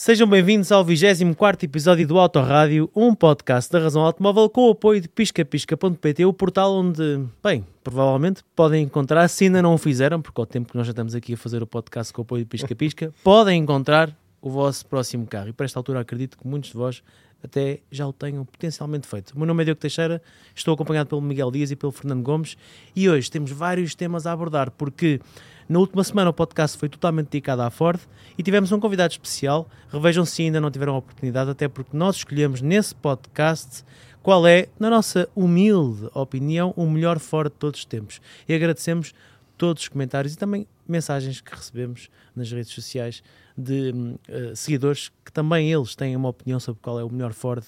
Sejam bem-vindos ao 24 episódio do Autorádio, um podcast da Razão Automóvel com o apoio de piscapisca.pt, o portal onde, bem, provavelmente podem encontrar, se ainda não o fizeram, porque ao tempo que nós já estamos aqui a fazer o podcast com o apoio de Pisca Pisca, podem encontrar o vosso próximo carro. E para esta altura acredito que muitos de vós até já o tenham potencialmente feito. O meu nome é Diogo Teixeira, estou acompanhado pelo Miguel Dias e pelo Fernando Gomes e hoje temos vários temas a abordar, porque na última semana o podcast foi totalmente dedicado à Ford e tivemos um convidado especial. Revejam se ainda não tiveram a oportunidade, até porque nós escolhemos nesse podcast qual é, na nossa humilde opinião, o melhor Ford de todos os tempos. E agradecemos todos os comentários e também mensagens que recebemos nas redes sociais de uh, seguidores que também eles têm uma opinião sobre qual é o melhor Ford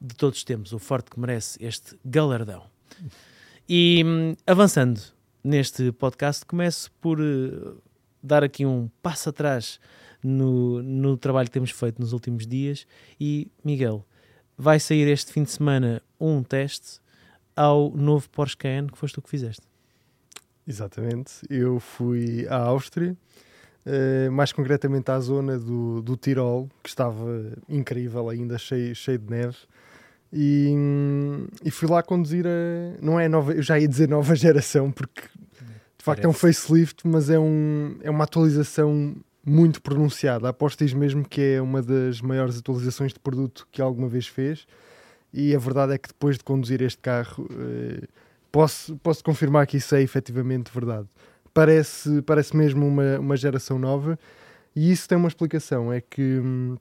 de todos os tempos, o Ford que merece este galardão. E um, avançando neste podcast, começo por uh, dar aqui um passo atrás no, no trabalho que temos feito nos últimos dias. E, Miguel, vai sair este fim de semana um teste ao novo Porsche Cayenne que foste tu que fizeste. Exatamente, eu fui à Áustria, uh, mais concretamente à zona do, do Tirol, que estava incrível ainda, cheio, cheio de neve. E, e, fui lá conduzir a. Não é nova, eu já ia dizer nova geração, porque facto é um facelift, mas é, um, é uma atualização muito pronunciada. Aposto mesmo que é uma das maiores atualizações de produto que alguma vez fez. E a verdade é que depois de conduzir este carro, uh, posso, posso confirmar que isso é efetivamente verdade. Parece, parece mesmo uma, uma geração nova. E isso tem uma explicação: é que. Hum,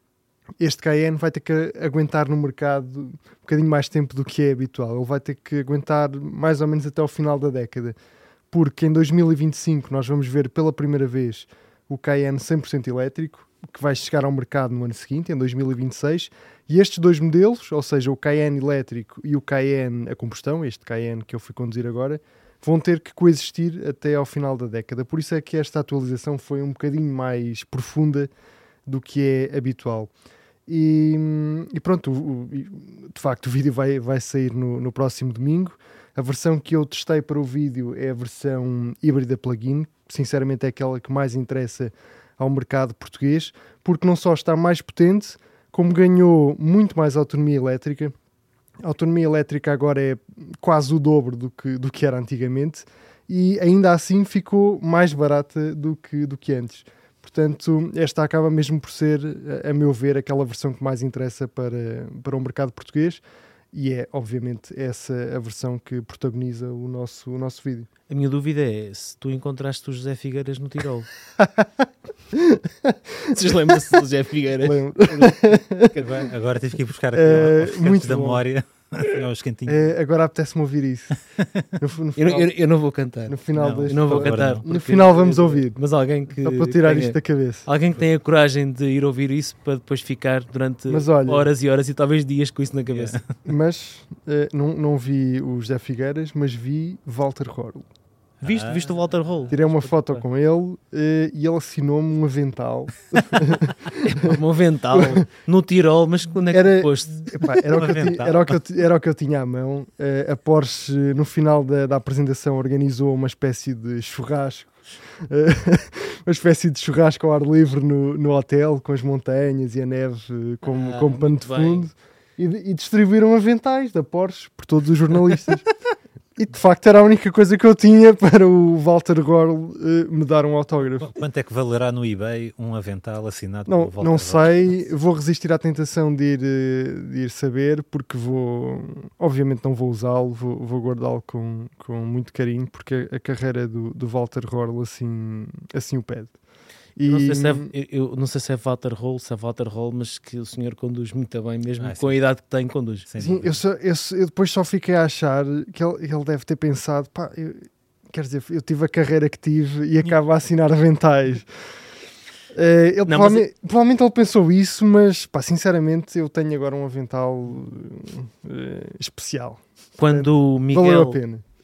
este Cayenne vai ter que aguentar no mercado um bocadinho mais tempo do que é habitual. Ele vai ter que aguentar mais ou menos até ao final da década, porque em 2025 nós vamos ver pela primeira vez o Cayenne 100% elétrico, que vai chegar ao mercado no ano seguinte, em 2026. E estes dois modelos, ou seja, o Cayenne elétrico e o Cayenne a combustão, este Cayenne que eu fui conduzir agora, vão ter que coexistir até ao final da década. Por isso é que esta atualização foi um bocadinho mais profunda do que é habitual. E, e pronto, de facto, o vídeo vai, vai sair no, no próximo domingo. A versão que eu testei para o vídeo é a versão híbrida plug-in, sinceramente é aquela que mais interessa ao mercado português, porque não só está mais potente, como ganhou muito mais autonomia elétrica. A autonomia elétrica agora é quase o dobro do que, do que era antigamente e ainda assim ficou mais barata do que, do que antes. Portanto, esta acaba mesmo por ser, a meu ver, aquela versão que mais interessa para, para o mercado português e é, obviamente, essa a versão que protagoniza o nosso, o nosso vídeo. A minha dúvida é se tu encontraste o José Figueiras no Tirol. Vocês lembram-se do José Figueiras? Lembro. Agora tive que ir buscar aqui uh, muito da memória. É, agora apetece-me ouvir isso. No, no final, eu, eu, eu, não vou cantar. No final, não, não vou cantar. No final vamos ouvir. Mas alguém que. Só para tirar tenha, isto da cabeça. Alguém que tenha coragem de ir ouvir isso para depois ficar durante olha, horas e horas e talvez dias com isso na cabeça. Mas uh, não, não vi o José Figueiras, mas vi Walter Rorl. Viste, ah. viste o Walter Hall? Tirei uma foto com ele uh, e ele assinou-me um avental. um avental no Tirol, mas quando é que era, poste? Epá, era, o que eu, era, o que eu, era o que eu tinha à mão. Uh, a Porsche, no final da, da, apresentação, organizou uma espécie de churrasco. Uh, uma espécie de churrasco ao ar livre no, no hotel, com as montanhas e a neve como, ah, como pano de fundo. E, e distribuíram aventais da Porsche por todos os jornalistas. E de facto era a única coisa que eu tinha para o Walter Gorl uh, me dar um autógrafo. Quanto é que valerá no eBay um avental assinado não, pelo Walter Não sei, vou resistir à tentação de ir, eh, de ir saber, porque vou, obviamente não vou usá-lo, vou, vou guardá-lo com, com muito carinho, porque a, a carreira do, do Walter Gorl assim, assim o pede. E... Não sei se é, eu não sei se é Walter Roll, se é Walter Roll, mas que o senhor conduz muito bem, mesmo ah, com a idade que tem, conduz. Sim, eu, só, eu, eu, depois só fiquei a achar que ele, ele deve ter pensado, pá, eu, quer dizer, eu tive a carreira que tive e acabo a assinar aventais. Uh, ele não, provavelmente, mas... provavelmente, ele pensou isso, mas pá, sinceramente eu tenho agora um avental uh, especial. Quando o Miguel,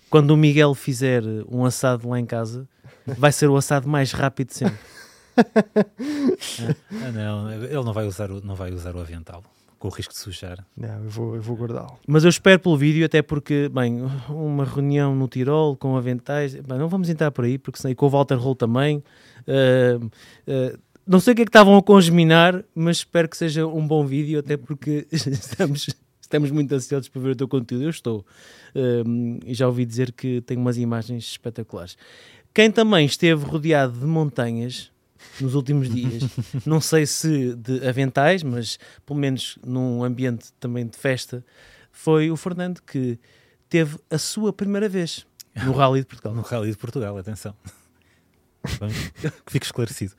quando o Miguel fizer um assado lá em casa, vai ser o assado mais rápido sempre. ah, não, ele não vai usar o, não vai usar o avental com o risco de sujar. Não, eu vou, eu vou guardá-lo. Mas eu espero pelo vídeo, até porque, bem, uma reunião no Tirol com aventais, bem, não vamos entrar por aí, porque senão, com o Walter Roll também. Uh, uh, não sei o que é que estavam a congeminar, mas espero que seja um bom vídeo, até porque estamos, estamos muito ansiosos para ver o teu conteúdo. Eu estou. E já ouvi dizer que tem umas imagens espetaculares. Quem também esteve rodeado de montanhas nos últimos dias, não sei se de aventais, mas pelo menos num ambiente também de festa, foi o Fernando que teve a sua primeira vez no Rally de Portugal. No Rally de Portugal, atenção. Vamos, que fique esclarecido.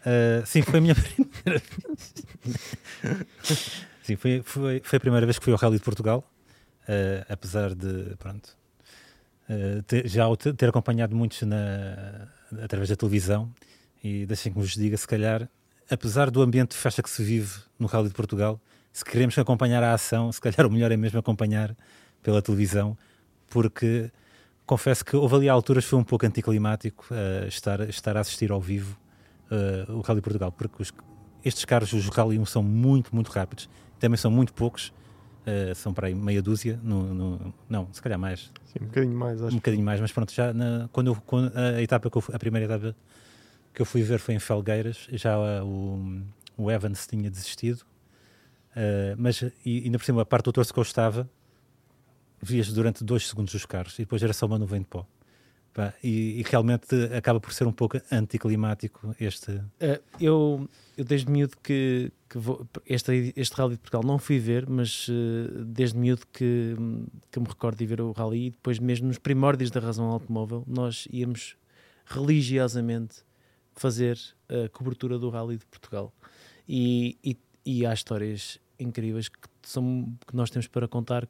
Uh, sim, foi a minha primeira vez. sim, foi, foi, foi a primeira vez que fui ao Rally de Portugal, uh, apesar de, pronto, uh, ter, já ter acompanhado muitos na, através da televisão e deixem que vos diga, se calhar, apesar do ambiente de festa que se vive no Rally de Portugal, se queremos acompanhar a ação, se calhar o melhor é mesmo acompanhar pela televisão, porque confesso que houve ali alturas foi um pouco anticlimático uh, estar, estar a assistir ao vivo uh, o Rally Portugal, porque os, estes carros, os Rally 1, são muito, muito rápidos, também são muito poucos, uh, são para aí meia dúzia, no, no, não, se calhar mais. Sim, um bocadinho mais, acho. Um bocadinho mais, mas pronto, já na, quando, eu, quando a etapa que eu, a primeira etapa que eu fui ver foi em Felgueiras, já o, o Evans tinha desistido, uh, mas e, ainda por cima a parte do torso que eu estava, vias durante dois segundos os carros e depois era só uma nuvem de pó. Pá, e, e, realmente acaba por ser um pouco anticlimático este. Uh, eu, eu desde miúdo que, que vou, este, este Rally de Portugal não fui ver, mas uh, desde miúdo que, que me recordo de ver o Rally e depois mesmo nos primórdios da razão automóvel nós íamos religiosamente fazer a cobertura do Rally de Portugal e, e, e há histórias incríveis que, são, que nós temos para contar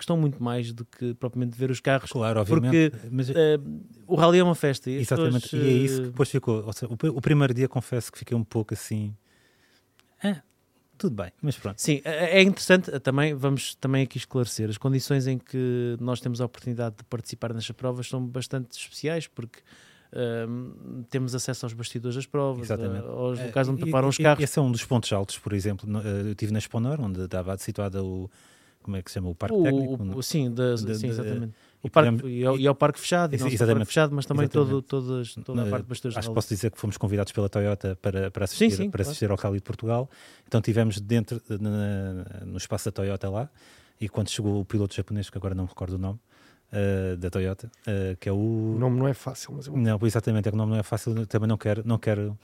gostam muito mais do que propriamente ver os carros. Claro, obviamente. Porque mas... uh, o rally é uma festa. E Exatamente, pessoas, e é isso que depois ficou. Seja, o, o, primeiro dia confesso que fiquei um pouco assim. Ah, tudo bem, mas pronto. Sim, é, é interessante também, vamos também aqui esclarecer, as condições em que nós temos a oportunidade de participar nestas provas são bastante especiais, porque Temos acesso aos bastidores das provas, Exatamente. aos locais onde preparam os carros. Esse é um dos pontos altos, por exemplo. Eu estive na Exponor, onde estava situada o, como é que se chama? O Parque o, Técnico? O, sim, de, de, sim, exatamente. E, o parque, e, é, e é o parque fechado, e exatamente, parque fechado, mas também todo, todas, toda a parte bastante Acho que posso dizer que fomos convidados pela Toyota para, para assistir, sim, sim, para assistir claro. ao Rally de Portugal. Então tivemos dentro, na, no espaço da Toyota lá, e quando chegou o piloto japonês, que agora não me recordo o nome, uh, da Toyota, uh, que é o... O nome não é fácil, mas... Eu... Não, exatamente, é que o nome não é fácil, também não quero, não quero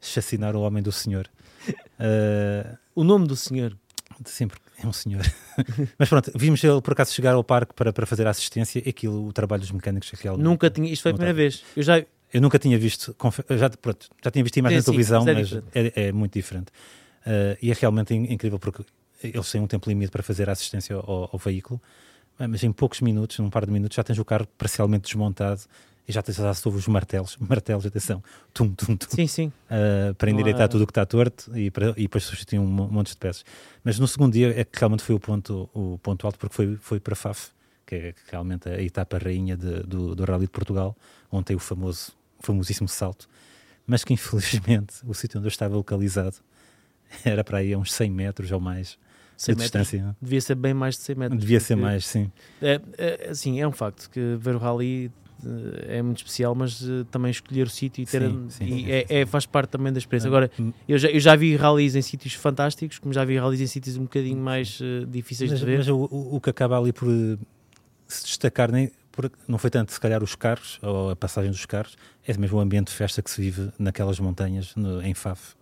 chacinar o homem do senhor. Uh, o nome do senhor? Sim, porque é um senhor. Mas pronto, vimos ele por acaso chegar ao parque para, para fazer a assistência aquilo, o trabalho dos mecânicos é realmente. Nunca tinha, isto foi a primeira vez. Eu já. Eu nunca tinha visto, já, pronto, já tinha visto imagens na televisão, mas, é, mas é, é, muito diferente. Uh, e é realmente incrível porque eles têm um tempo limite para fazer a assistência ao, ao veículo, mas em poucos minutos, num par de minutos, já tens o carro parcialmente desmontado e já tens sobre os martelos, martelos, atenção, tum, tum, tum, sim, sim. Uh, para endireitar tudo o que está torto e, para, e depois substituir um monte de peças. Mas no segundo dia é que realmente foi o ponto, o ponto alto, porque foi, foi para Faf, que é realmente a etapa rainha de, do, do Rally de Portugal, onde tem o famoso, famosíssimo salto, mas que infelizmente o sítio onde eu estava localizado era para aí a uns 100 metros ou mais 100 de metros, distância. Devia ser bem mais de 100 metros. Devia ser mais, sim. É, é, assim, é um facto que ver o Rally é muito especial, mas uh, também escolher o sítio e ter sim, sim, e sim, é, é, faz parte também da experiência. Agora, hum. eu já, eu já vi rallies em sítios fantásticos, como já vi rallies em sítios um bocadinho mais uh, difíceis mas, de ver. Mas o, o, que acaba ali por se destacar, nem, por, não foi tanto se calhar os carros ou a passagem dos carros, é mesmo o ambiente de festa que se vive naquelas montanhas, no, em Faf,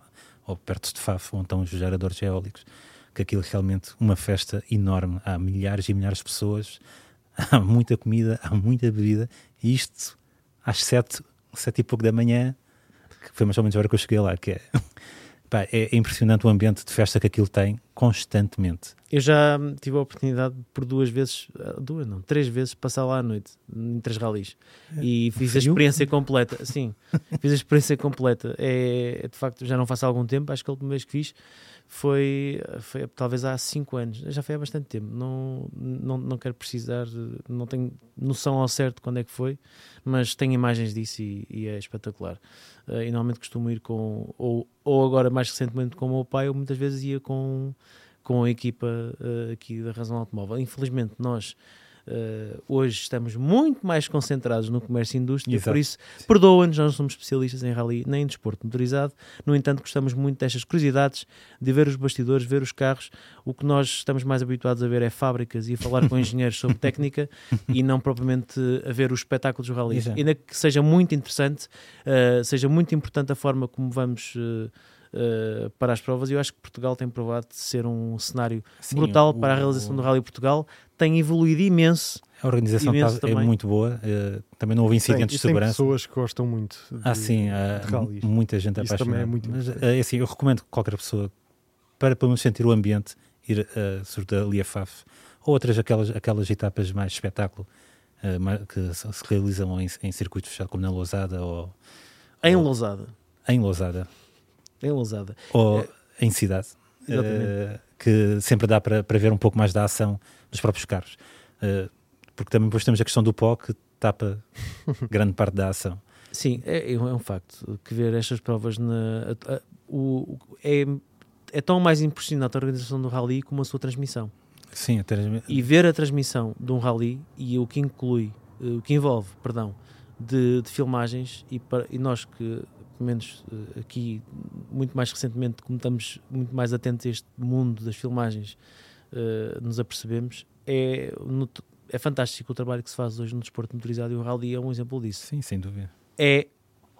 ou perto de Faf, onde estão os geradores eólicos. Que aquilo é realmente uma festa enorme. Há milhares e milhares de pessoas há muita comida, há muita bebida, e isto às sete, sete e pouco da manhã, que foi mais ou menos a hora que eu cheguei lá, que é, pá, é impressionante o ambiente de festa que aquilo tem constantemente. Eu já tive a oportunidade por duas vezes, ah, duas não, três vezes passar lá à noite, em três ralis, e fiz Frio? a experiência completa, sim, fiz a experiência completa, é, de facto já não faço há algum tempo, acho que a última vez que fiz foi, foi talvez há 5 anos, já foi há bastante tempo, não, não, não quero precisar, não tenho noção ao certo quando é que foi, mas tenho imagens disso e, e é espetacular. Uh, e normalmente costumo ir com, ou, ou agora mais recentemente com o meu pai, ou muitas vezes ia com, com a equipa uh, aqui da Razão Automóvel. Infelizmente nós Uh, hoje estamos muito mais concentrados no comércio e indústria, Exato. por isso, perdoa-nos, nós não somos especialistas em rally nem em desporto motorizado. No entanto, gostamos muito destas curiosidades, de ver os bastidores, ver os carros. O que nós estamos mais habituados a ver é fábricas e a falar com engenheiros sobre técnica e não propriamente a ver os espetáculos do rally. Exato. Ainda que seja muito interessante, uh, seja muito importante a forma como vamos. Uh, Uh, para as provas e eu acho que Portugal tem provado de ser um cenário Sim, brutal o- para a realização do Rally Portugal tem evoluído imenso A organização tá- é também. muito boa. eh, também não houve Tem, incidentes e de tem segurança. pessoas que gostam muito. de- Ah, sim, rallies. muita gente Isso apaixonada. também é muito Mas, importante. é assim, eu recomendo que qualquer pessoa, para pelo menos sentir o ambiente, ir uh, ali a FAF, ou outras aquelas, aquelas etapas mais espetáculo, eh, que se realizam em, em circuito fechado, como na Lousada ou em Oh. Lousada. em Lousada, Em Lousada. ou É. em cidade, eh, que sempre dá para, para ver um pouco mais da ação dos próprios carros. Eh, porque também depois temos a questão do pó que tapa grande parte da ação. Sim, é, é um é um facto que ver estas provas na, a- a- o, é, é tão mais impressionante a organização do rally como a sua transmissão. Sim, até E ver a transmissão de um rally e o que inclui, eh, o que envolve, perdão, de, de filmagens e, para, e nós que, menos eh, aqui, muito mais recentemente, como estamos muito mais atentos a este mundo das filmagens, eh, nos apercebemos, é, é fantástico o trabalho que se faz hoje no desporto motorizado e o rally é um exemplo disso sim, sem dúvida. é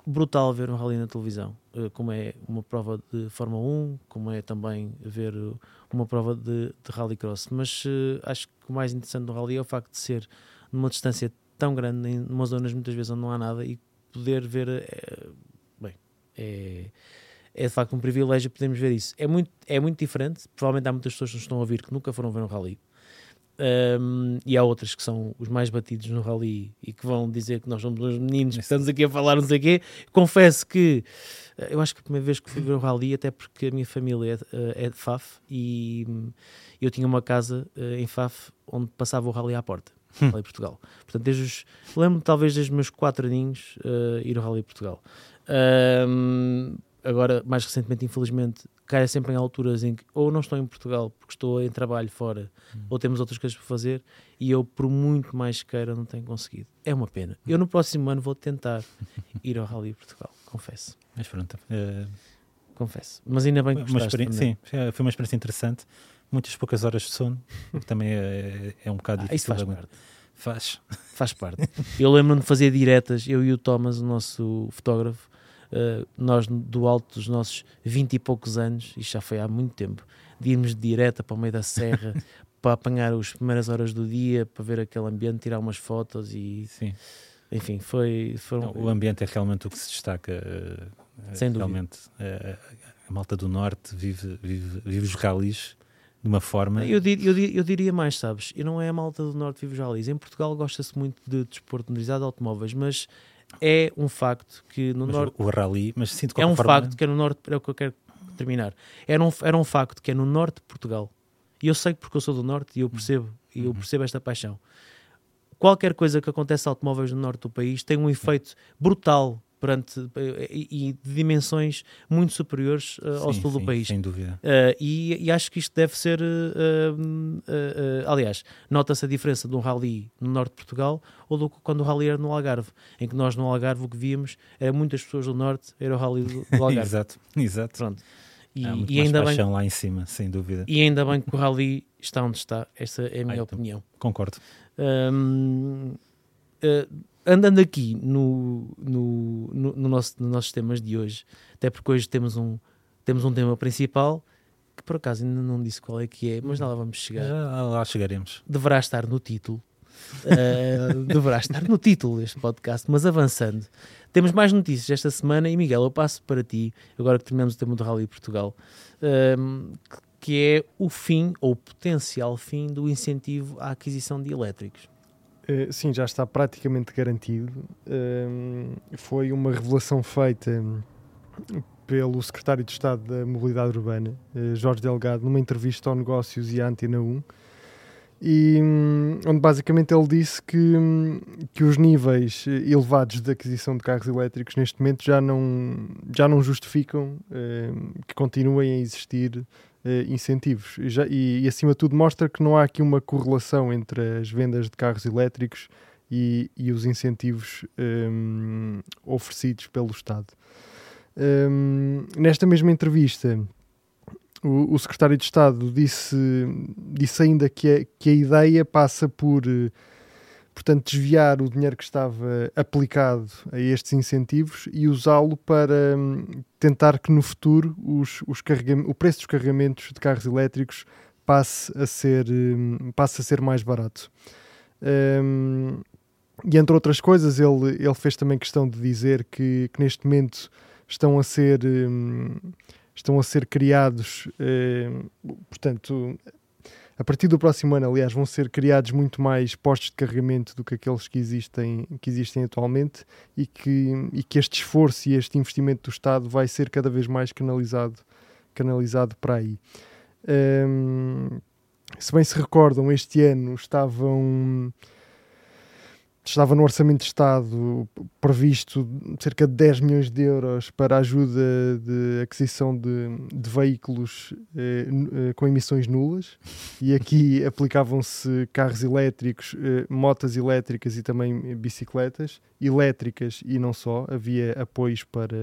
brutal ver um rally na televisão, eh, como é uma prova de Fórmula 1, como é também ver uh, uma prova de, de rallycross. Mas eh, acho que o mais interessante do rally é o facto de ser numa distância tão grande, em umas zonas muitas vezes onde não há nada, e poder ver. É, é de facto um privilégio podermos ver isso. É muito, é muito diferente. Provavelmente há muitas pessoas que nos estão a ouvir que nunca foram ver um rally. Um, e há outras que são os mais batidos no rally e que vão dizer que nós somos uns meninos que estamos aqui a falar não sei o quê. Confesso que eh, eu acho que a primeira vez que fui ver um rally, até porque a minha família é, é de Faf e eu tinha uma casa eh, em Faf onde passava o rally à porta. Hum. Rally Portugal. Portanto, desde os, lembro talvez desde os meus 4 aninhos eh, ir ao Rally Portugal. Ahm, agora, mais recentemente, infelizmente, cai sempre em alturas em que ou não estou em Portugal porque estou em trabalho fora, Hum. ou temos outras coisas para fazer, e eu, por muito mais que queira, não tenho conseguido. É uma pena. Eu no próximo ano vou tentar ir ao Rally Portugal, confesso. Mas pronto, eh, Confesso. Mas ainda bem que uma sim, foi uma experiência interessante. Muitas poucas horas de sono, que também é, é um bocado Ah, isso difícil. faz de parte. Faz. Faz parte. Eu lembro-me de fazer diretas, eu e o Thomas, o nosso fotógrafo, eh, nós do alto dos nossos 20 e poucos anos, isto já foi há muito tempo, de irmos de direta para o meio da serra para apanhar as primeiras horas do dia, para ver aquele ambiente, tirar umas fotos e Sim. enfim, foi. Foram, Não, o ambiente é realmente o que se destaca. eh, Sem dúvida. Realmente, eh, a malta do Norte vive, vive, vive os ralis de uma forma. Eu, dir- eu dir- eu diria mais, sabes? E não é a malta do Norte que vive já ali. Em Portugal gosta-se muito de desporto motorizado de automóveis, mas é um facto que no mas Norte. o, rally, mas sinto É um forma- facto que é no norte, é o que eu quero terminar. Era um, era um facto que é no norte de Portugal. E eu sei porque eu sou do norte e eu percebo, e eu Uhum. percebo esta paixão. Qualquer coisa que acontece a automóveis no norte do país tem um efeito brutal perante eh, e, de dimensões muito superiores eh, ao Sim, sul do sim, país. Sem dúvida. Uh, e, e acho que isto deve ser. uh, uh, uh, aliás, nota-se a diferença de um rally no norte de Portugal ou do, quando o rally era no Algarve, em que nós no Algarve o que víamos era muitas pessoas do norte, era o rally do, do Algarve. exato, exato. Pronto. E, Há muito e ainda bem, paixão lá em cima, sem dúvida. e ainda bem que o rally está onde está, essa é a minha Ai, opinião. Concordo. Uh, andando aqui no, no, no, no nosso, nos nossos temas de hoje, até porque hoje temos um, temos um tema principal que por acaso ainda não disse qual é que é, mas lá vamos chegar. Já lá chegaremos. Deverá estar no título. Uh, deverá estar no título deste podcast, mas avançando, temos mais notícias esta semana e Miguel, eu passo para ti, agora que terminamos o tema do Rally Portugal, um, que é o fim ou o potencial fim do incentivo à aquisição de elétricos. Eh, sim, já está praticamente garantido. Ehm, foi uma revelação feita hum, pelo secretário de Estado da Mobilidade Urbana, eh, Jorge Delgado, numa entrevista ao Negócios e à Antena 1, e hum, onde basicamente ele disse que, hum, que os níveis eh, elevados de aquisição de carros elétricos neste momento já não, já não justificam hum, que continuem a existir eh, incentivos. E, já- e- e, acima de tudo, mostra que não há aqui uma correlação entre as vendas de carros elétricos e, e os incentivos hum, oferecidos pelo Estado. Hum, nesta mesma entrevista, o, o secretário de Estado disse, disse ainda que a, que a ideia passa por, eh, portanto, desviar o dinheiro que estava aplicado a estes incentivos e usá-lo para hum, tentar que no futuro os, os o preço dos carregamentos de carros elétricos passe a ser, hum, passe a ser mais barato. Hum, e entre outras coisas, ele, ele fez também questão de dizer que, que neste momento estão a ser estão a ser criados, portanto, a partir do próximo ano, aliás, vão ser criados muito mais postos de carregamento do que aqueles que existem, que existem atualmente e que, e que este esforço e este investimento do Estado vai ser cada vez mais canalizado, canalizado para aí. Hum, se bem se recordam, este ano estavam estava no Orçamento de Estado previsto cerca de 10 milhões de euros para ajuda de aquisição de, de veículos eh, eh, com emissões nulas e aqui aplicavam-se carros elétricos, eh, motas elétricas e também bicicletas elétricas e não só, havia apoios para,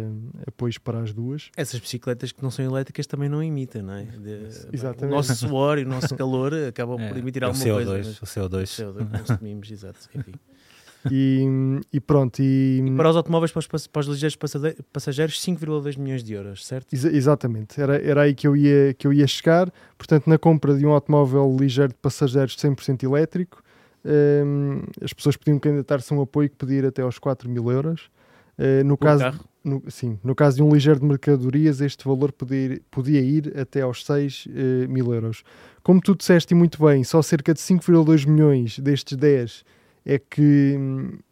apoios para as duas. Essas bicicletas que não são elétricas também não emitem, não é? De- Exatamente. O nosso suor e o nosso calor acabam por emitir é o alguma CO2, coisa. mas- o CO2. CO2 que consumimos, exato. Enfim. E, e pronto, e, Para os automóveis, para os, para os ligeiros passageiros, 5,2 milhões de euros, certo? Exa- exatamente, era, era aí que eu, ia, que eu ia chegar. Portanto, na compra de um automóvel ligeiro de passageiros 100% elétrico, hum, as pessoas podiam candidatar-se a um apoio que podia ir até aos 4 mil euros. Eh, no, Por caso, carro. no, sim, no caso de um ligeiro de mercadorias, este valor podia ir, podia ir até aos 6 eh, mil euros. Como tu disseste e muito bem, só cerca de 5,2 milhões destes 10 é que,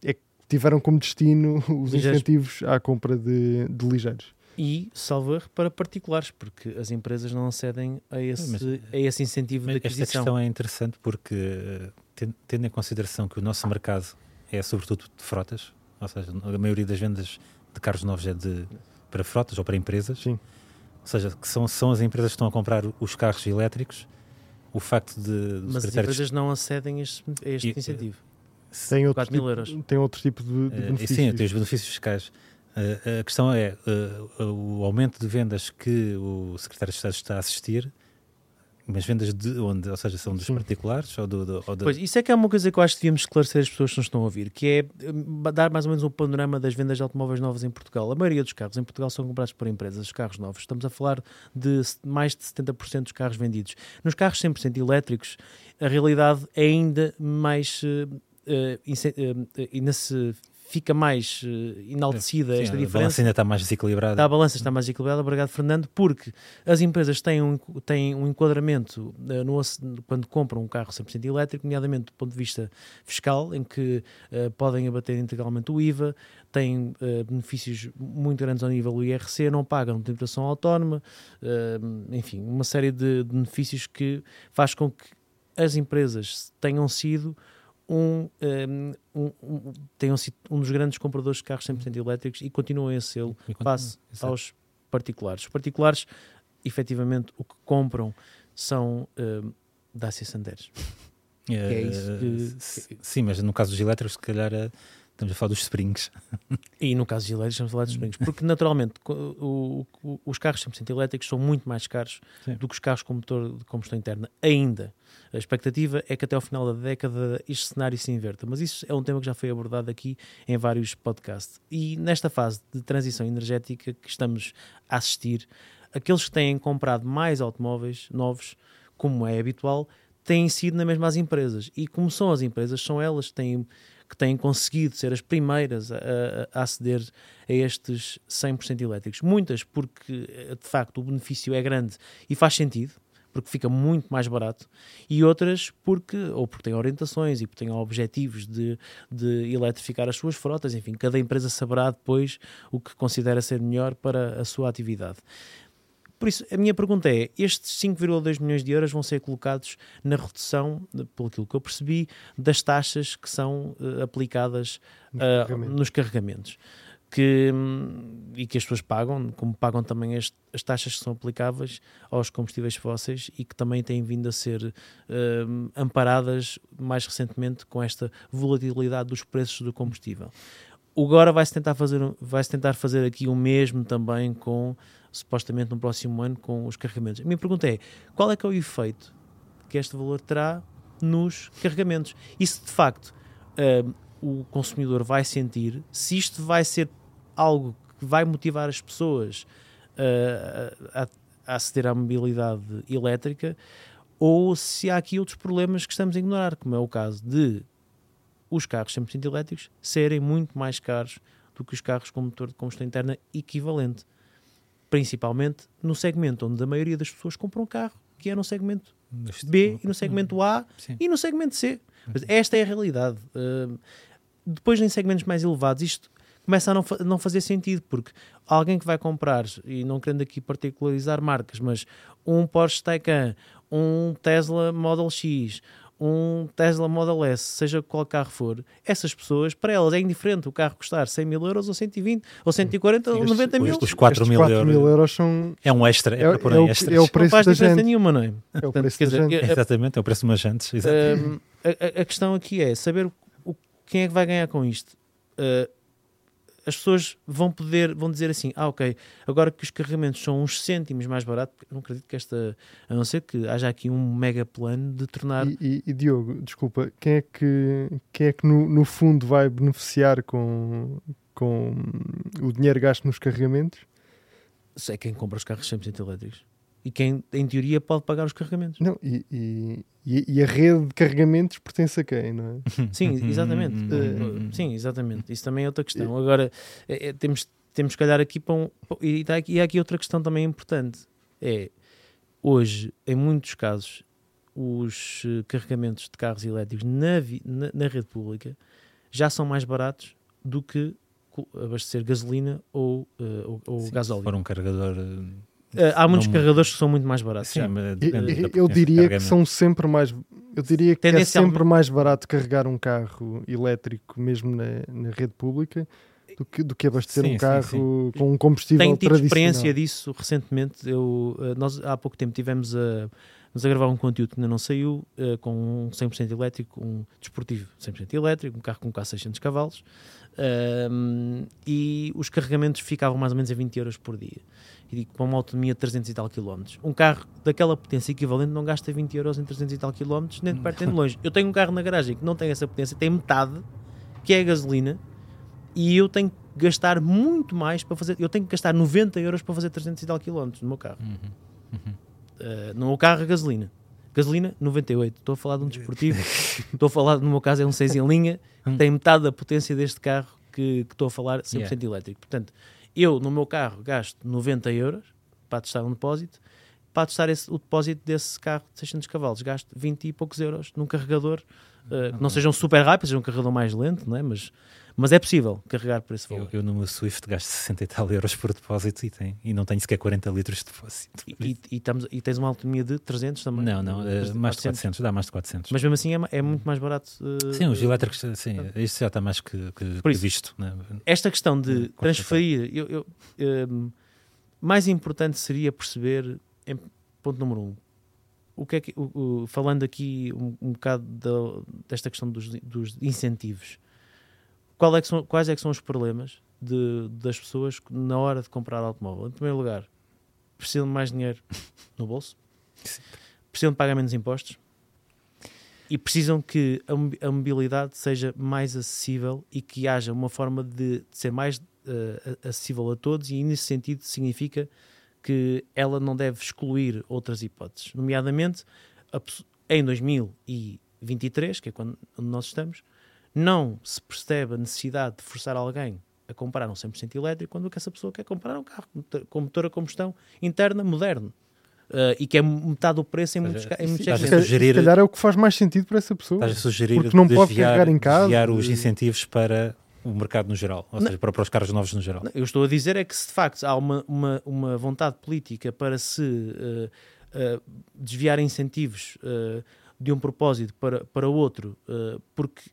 é que tiveram como destino os Ligeiros. incentivos à compra de, de ligeiros. E, salvo erro, para particulares, porque as empresas não acedem a esse, Mas, a esse incentivo de Mas esta aquisição. questão é interessante porque, eh, ten- tendo em consideração que o nosso mercado é sobretudo de frotas, ou seja, a maioria das vendas de carros novos é de, para frotas ou para empresas, Sim. ou seja, que são, são as empresas que estão a comprar os carros elétricos, o facto de, Mas as empresas não acedem a este, a este E, incentivo. Tem outro, 4 mil tipo, euros. tem outro tipo de, de Eh, benefícios. Sim, tem os benefícios fiscais. Eh, a questão é eh, o aumento de vendas que o secretário de Estado está a assistir, mas vendas de onde? Ou seja, são dos Sim. particulares ou do. do- ou do- Pois, isso é que é uma coisa que eu acho que devíamos esclarecer as pessoas que nos estão a ouvir, que é dar mais ou menos um panorama das vendas de automóveis novos em Portugal. A maioria dos carros em Portugal são comprados por empresas, os carros novos. Estamos a falar de mais de 70% dos carros vendidos. Nos carros 100% elétricos, a realidade é ainda mais... eh, eh, ainda se fica mais eh, enaltecida Sim, esta a diferença. balança ainda está mais desequilibrada. Está a balança está mais equilibrada, obrigado Fernando, porque as empresas têm um, têm um enquadramento eh, no quando compram um carro 100% elétrico, nomeadamente do ponto de vista fiscal, em que eh, podem abater integralmente o IVA, têm eh, benefícios muito grandes ao nível do IRC, não pagam tributação autónoma, enfim, uma série de benefícios que faz com que as empresas tenham sido um, um, um- um- tenham sido um dos grandes compradores de carros 100% elétricos e continuam a ser face exato. aos particulares. Os particulares, efetivamente, o que compram são uh, Dacia Sandero. Eh, é isso que- Sim, mas no caso dos elétricos, se calhar eh, estamos a falar dos springs. E no caso de elétricos, estamos a falar dos springs. Porque, naturalmente, o- o- os carros 100% elétricos são muito mais caros Sim. do que os carros com motor de combustão interna. Ainda. A expectativa é que até ao final da década este cenário se inverta. Mas isso é um tema que já foi abordado aqui em vários podcasts. E nesta fase de transição energética que estamos a assistir, aqueles que têm comprado mais automóveis novos, como é habitual, têm sido na mesma as empresas. E como são as empresas, são elas que têm, que têm conseguido ser as primeiras a, a- aceder a estes 100% elétricos. Muitas porque, eh, de facto, o benefício é grande e faz sentido, porque fica muito mais barato, e outras porque, ou porque têm orientações e porque têm objetivos de, de eletrificar as suas frotas, enfim, cada empresa saberá depois o que considera ser melhor para a sua atividade. Por isso, a minha pergunta é: estes 5,2 milhões de euros vão ser colocados na redução, pelo aquilo que eu percebi, das taxas que são eh, aplicadas Nos ah, carregamentos. nos carregamentos. que, hum, e que as pessoas pagam, como pagam também as, as taxas que são aplicáveis aos combustíveis fósseis e que também têm vindo a ser hum, amparadas mais recentemente com esta volatilidade dos preços do combustível. Agora vai-se tentar fazer, vai tentar fazer aqui o mesmo também com, supostamente no próximo ano, com os carregamentos. A minha pergunta é, qual é que é o efeito que este valor terá nos carregamentos? E se de facto hum, o consumidor vai sentir, se isto vai ser algo que vai motivar as pessoas uh, a, a aceder à mobilidade elétrica, ou se há aqui outros problemas que estamos a ignorar, como é o caso de os carros 100% elétricos serem muito mais caros do que os carros com motor de combustão interna equivalente. Principalmente no segmento onde a maioria das pessoas compram um carro, que é no segmento B e no segmento A Sim. e no segmento C. Mas esta é a realidade. Uh, depois, em segmentos mais elevados, isto começa a não, não fazer sentido, porque alguém que vai comprar, e não querendo aqui particularizar marcas, mas um Porsche Taycan, um Tesla Model X, um Tesla Model S, seja qual carro for, essas pessoas, para elas é indiferente o carro custar 100 mil euros ou 120 ou 140 ou 90 mil. Os 4 mil, 4 mil euros são... É um extra, é, é, para pôr é, o, extras. é o preço não faz da diferença gente. nenhuma, não é? É o preço Portanto, da gente. Exatamente, é o preço de uma jantes. Um, a, a, questão aqui é saber o, quem é que vai ganhar com isto. Uh, as pessoas vão poder, vão dizer assim, ah ok, agora que os carregamentos são uns cêntimos mais baratos, não acredito que esta, a não ser que haja aqui um mega plano de tornar... E, e, e Diogo, desculpa, quem é que, quem é que no, no fundo vai beneficiar com, com o dinheiro gasto nos carregamentos? É quem compra os carros 100% elétricos e quem, em teoria, pode pagar os carregamentos. Não, e, e, e, a rede de carregamentos pertence a quem, não é? Sim, exatamente. uh, sim, exatamente. Isso também é outra questão. Agora, é, é, temos, temos que olhar aqui para um. E, tá aqui, e há aqui outra questão também importante. É, hoje, em muitos casos, os eh, carregamentos de carros elétricos na, na, na rede pública já são mais baratos do que abastecer gasolina ou, uh, ou, ou gasóleo. Se for um carregador há muitos não... carregadores que são muito mais baratos. Sim, eu, eu diria que são sempre mais. Eu diria que é sempre mais barato carregar um carro elétrico, mesmo na, na rede pública, do que, do que abastecer sim, um carro sim, sim. com um combustível Tenho tido experiência disso recentemente. Eu, eh, nós há pouco tempo tivemos a, a gravar um conteúdo que ainda não saiu, uh, com um 100% elétrico, um desportivo 100% elétrico, um carro com quase 600 cavalos, uh, e os carregamentos ficavam mais ou menos a 20 euros por dia e para uma autonomia de 300 e tal quilómetros. Um carro daquela potência equivalente não gasta 20 euros em 300 e tal quilómetros, nem de perto nem de longe. Eu tenho um carro na garagem que não tem essa potência, tem metade, que é a gasolina, e eu tenho que gastar muito mais para fazer. Eu tenho que gastar 90 euros para fazer 300 e tal quilómetros no meu carro. Uhum. Uhum. Uh, no meu carro, a gasolina. Gasolina, 98. Estou a falar de um desportivo. estou a falar, no meu caso, é um 6 em linha. Hum. Tem metade da potência deste carro que, que estou a falar, 100% yeah. elétrico. Portanto, eu, no meu carro, gasto 90 euros para testar um depósito. Para testar esse, o depósito desse carro de 600 cavalos, gasto 20 e poucos euros num carregador. Uh, que não sejam super rápidos, seja um carregador mais lento, não é? mas mas é possível carregar por esse valor. Eu, eu no meu Swift gasto 60 e tal euros por depósito e, tem, e não tenho sequer 40 litros de depósito. E, e, estamos, e tens uma autonomia de 300 também? Não, não, uh, mais de 400, dá mais de 400. Mas mesmo assim é, é muito mais barato. Uh, sim, os elétricos, sim, isso já está mais que, que, que visto. Né? Esta questão de transferir, eu, eu um, ehm, mais importante seria perceber, em, ponto número um, o que é que, o, o, falando aqui um, um bocado da, desta questão dos, dos incentivos, é são, quais é que são os problemas de, das pessoas na hora de comprar automóvel? Em primeiro lugar, precisam de mais dinheiro no bolso, precisam de pagar menos impostos e precisam que a, mobilidade seja mais acessível e que haja uma forma de, de ser mais uh, acessível a todos e nesse sentido significa que ela não deve excluir outras hipóteses, nomeadamente a, em 2023, que é quando nós estamos, não se percebe a necessidade de forçar alguém a comprar um 100% elétrico quando essa pessoa quer comprar um carro com motor a combustão interna moderno. Uh, e que é metade do preço em muitos, em muitos se, sugerir, se calhar é o que faz mais sentido para essa pessoa. Estás a sugerir porque não desviar, pode carregar em casa. desviar os incentivos para o mercado no geral, ou não, seja, para, para, os carros novos no geral. eu estou a dizer é que se de facto há uma, uma, uma vontade política para se uh, uh, desviar incentivos de um propósito para, para outro, porque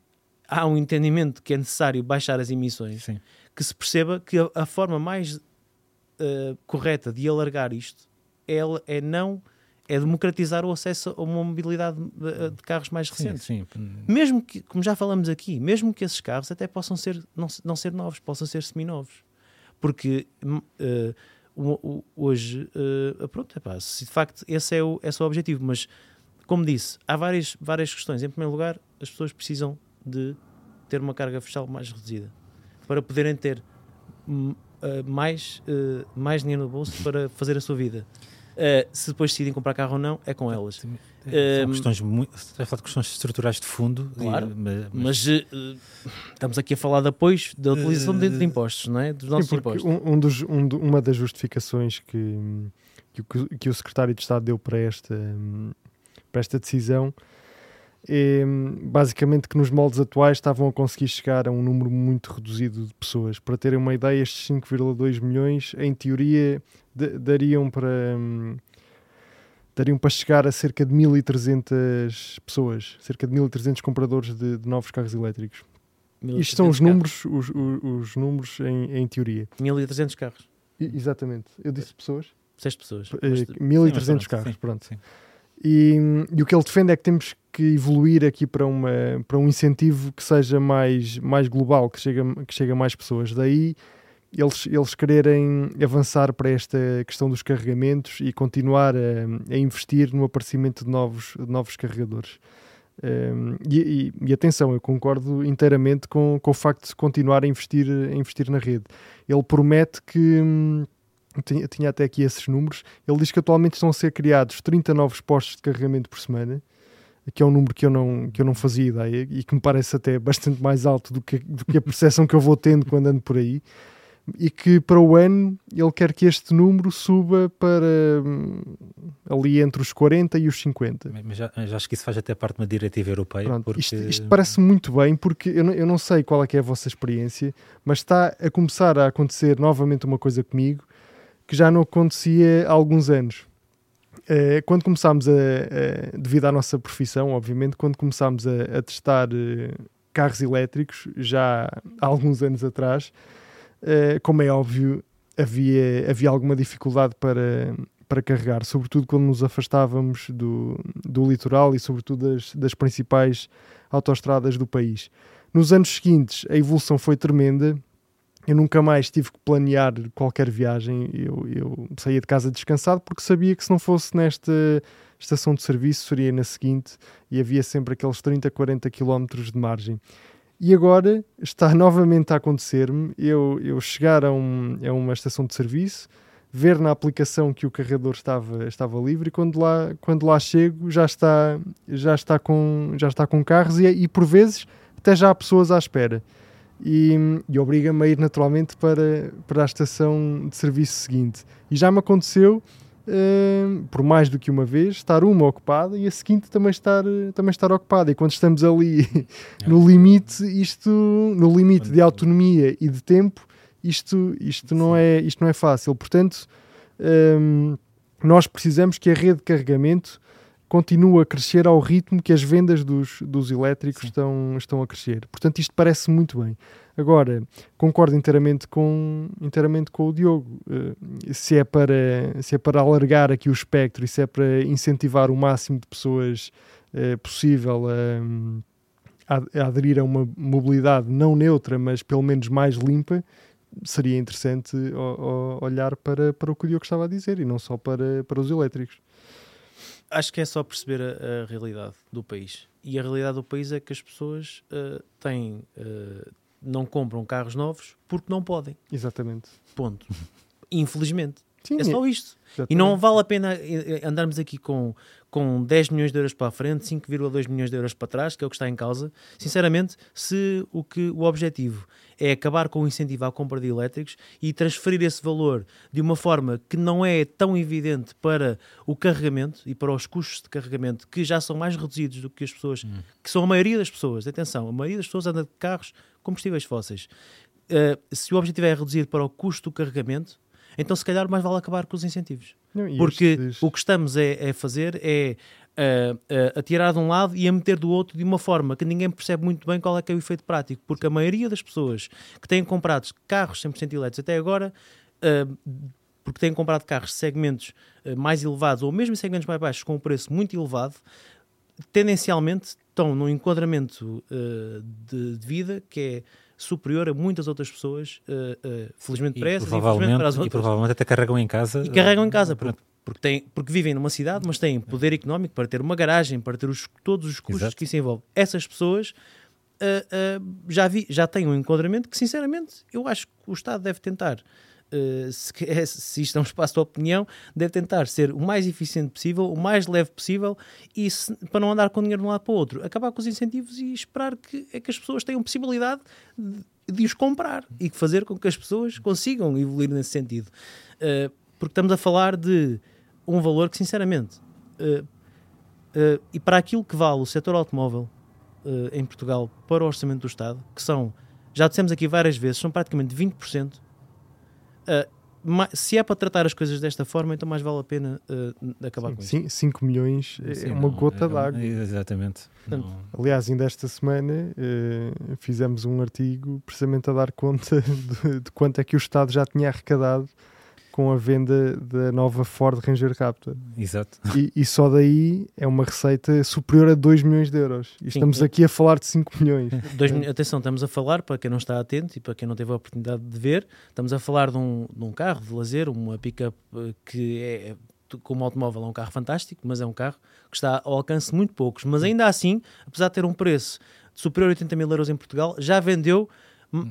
há um entendimento que é necessário baixar as emissões, Sim. que se perceba que a, a forma mais uh, correta de alargar isto é, é não é democratizar o acesso a uma mobilidade de, de carros mais recentes. Sim, sim. Mesmo que, como já falamos aqui, mesmo que esses carros até possam ser não, não ser novos, possam ser seminovos. Porque uh, hoje, uh, pronto, epá, se de facto esse é, o, esse é o objetivo, mas como disse, há várias, várias questões. Em primeiro lugar, as pessoas precisam de ter uma carga fiscal mais reduzida para poderem ter uh, mais, uh, mais dinheiro no bolso para fazer a sua vida. Uh, se depois decidem comprar carro ou não, é com elas. São questões muito. a falar de questões estruturais de fundo. Claro, e, mas, mas estamos aqui a falar de apoios da utilização de, de, impostos, não é? Dos nossos sim, impostos. Um, um dos, um, uma das justificações que, que, que, o secretário de Estado deu para esta, para esta decisão é basicamente que nos moldes atuais estavam a conseguir chegar a um número muito reduzido de pessoas. Para terem uma ideia, estes 5,2 milhões, em teoria, dariam para dariam para chegar a cerca de 1.300 pessoas, cerca de 1.300 compradores de, de, novos carros elétricos. Isto são os números, os, os, os, números em, em teoria. 1.300 carros. I, exatamente. Eu disse pessoas? 6 pessoas. 1.300 eh, carros, sim, pronto. Sim. E, e, o que ele defende é que temos que evoluir aqui para, uma, para um incentivo que seja mais, mais global, que chegue, que a mais pessoas. Daí eles, eles quererem avançar para esta questão dos carregamentos e continuar a, a investir no aparecimento de novos, de novos carregadores. Um, e, e, e, atenção, eu concordo inteiramente com, com o facto de continuar a investir, a investir na rede. Ele promete que. Hum, tinha, tinha até aqui esses números. Ele diz que atualmente estão a ser criados 30 novos postos de carregamento por semana, que é um número que eu não, que eu não fazia ideia e que me parece até bastante mais alto do que, do que a percepção que eu vou tendo quando ando por aí. E que para o ano ele quer que este número suba para hum, ali entre os 40 e os 50. Mas já, já acho que isso faz até parte de uma diretiva europeia. Pronto, porque... isto, isto parece muito bem, porque eu não, eu não sei qual é que é a vossa experiência, mas está a começar a acontecer novamente uma coisa comigo que já não acontecia há alguns anos. Uh, quando começámos a, a, devido à nossa profissão, obviamente, quando começámos a, a testar uh, carros elétricos, já há alguns anos atrás, uh, como é óbvio, havia, havia alguma dificuldade para, para carregar, sobretudo quando nos afastávamos do, do litoral e, sobretudo, das, das principais autoestradas do país. Nos anos seguintes, a evolução foi tremenda eu nunca mais tive que planear qualquer viagem. Eu, eu saía de casa descansado porque sabia que se não fosse nesta estação de serviço seria na seguinte e havia sempre aqueles 30, 40 quilómetros de margem. E agora está novamente a acontecer-me eu, eu chegar a, um, a uma estação de serviço, ver na aplicação que o carregador estava, estava livre e quando lá, quando lá chego já está, já está, com, já está com carros e, e por vezes até já há pessoas à espera e, e obriga-me a ir naturalmente para, para a estação de serviço seguinte. E já me aconteceu, uh, por mais do que uma vez, estar uma ocupada e a seguinte também estar, também estar ocupada. E quando estamos ali no limite, isto, no limite de autonomia e de tempo, isto, isto, não, é, isto não é fácil. Portanto, um, ehm, nós precisamos que a rede de carregamento continua a crescer ao ritmo que as vendas dos, dos elétricos estão, estão a crescer. Portanto, isto parece muito bem. Agora, concordo inteiramente com, inteiramente com o Diogo. Uh, se, é para, se é para alargar aqui o espectro e se é para incentivar o máximo de pessoas uh, possível a, a, aderir a uma mobilidade não neutra, mas pelo menos mais limpa, seria interessante olhar para, para o que o Diogo estava a dizer e não só para, para os elétricos acho que é só perceber a, a, realidade do país. E a realidade do país é que as pessoas uh, têm, uh, não compram carros novos porque não podem. Exatamente. Ponto. Infelizmente. Sim, é só isto. Exatamente. E não vale a pena eh, andarmos aqui com, com 10 milhões de euros para a frente, 5,2 milhões de euros para trás, que é o que está em causa. Sinceramente, se o, que, o objetivo é acabar com o incentivo à compra de elétricos e transferir esse valor de uma forma que não é tão evidente para o carregamento e para os custos de carregamento, que já são mais reduzidos do que as pessoas, hum. que são a maioria das pessoas. Atenção, a maioria das pessoas anda de carros combustíveis fósseis. Uh, se o objetivo é reduzir para o custo do carregamento, então se calhar mais vale acabar com os incentivos. Não, Porque o que estamos a, a fazer é a, a, a tirar de um lado e a meter do outro de uma forma que ninguém percebe muito bem qual é que é o efeito prático, porque a maioria das pessoas que têm comprado carros 100% elétricos até agora, uh, porque têm comprado carros de segmentos uh, mais elevados ou mesmo em segmentos mais baixos com um preço muito elevado, tendencialmente estão num enquadramento uh, de, de, vida que é superior a muitas outras pessoas, felizmente para essas, provavelmente, para as outras. E provavelmente até carregam em casa. E carregam em casa, porque porque, têm, porque vivem numa cidade, mas têm poder económico para ter uma garagem, para ter os, todos os custos Exato. que isso envolve. Essas pessoas uh, uh, já, vi, já têm um enquadramento que, sinceramente, eu acho que o Estado deve tentar. Uh, se, se isto é um espaço de opinião, deve tentar ser o mais eficiente possível, o mais leve possível e se, para não andar com dinheiro de um lado para o outro, acabar com os incentivos e esperar que, é que as pessoas tenham possibilidade de, de os comprar e fazer com que as pessoas consigam evoluir nesse sentido. Uh, porque estamos a falar de um valor que, sinceramente, uh, uh, e para aquilo que vale o setor automóvel em Portugal para o orçamento do Estado, que são, já dissemos aqui várias vezes, são praticamente 20%. Se é para tratar as coisas desta forma, então mais vale a pena acabar sim, com sim, isso. 5 milhões sim, é uma não, gota é, d'água. Exatamente. Portanto, aliás, ainda esta semana fizemos um artigo precisamente a dar conta de, de quanto é que o Estado já tinha arrecadado com a venda da nova Ford Ranger Raptor. Exato. E, e, só daí é uma receita superior a 2 milhões de euros. E Sim, estamos aqui a falar de 5 milhões. Dois, atenção, estamos a falar, para quem não está atento e para quem não teve a oportunidade de ver, estamos a falar de um, de um carro de lazer, uma pick-up eh, que é como automóvel é um carro fantástico, mas é um carro que está ao alcance de muito poucos. Mas ainda assim, apesar de ter um preço superior a 80 mil euros em Portugal, já vendeu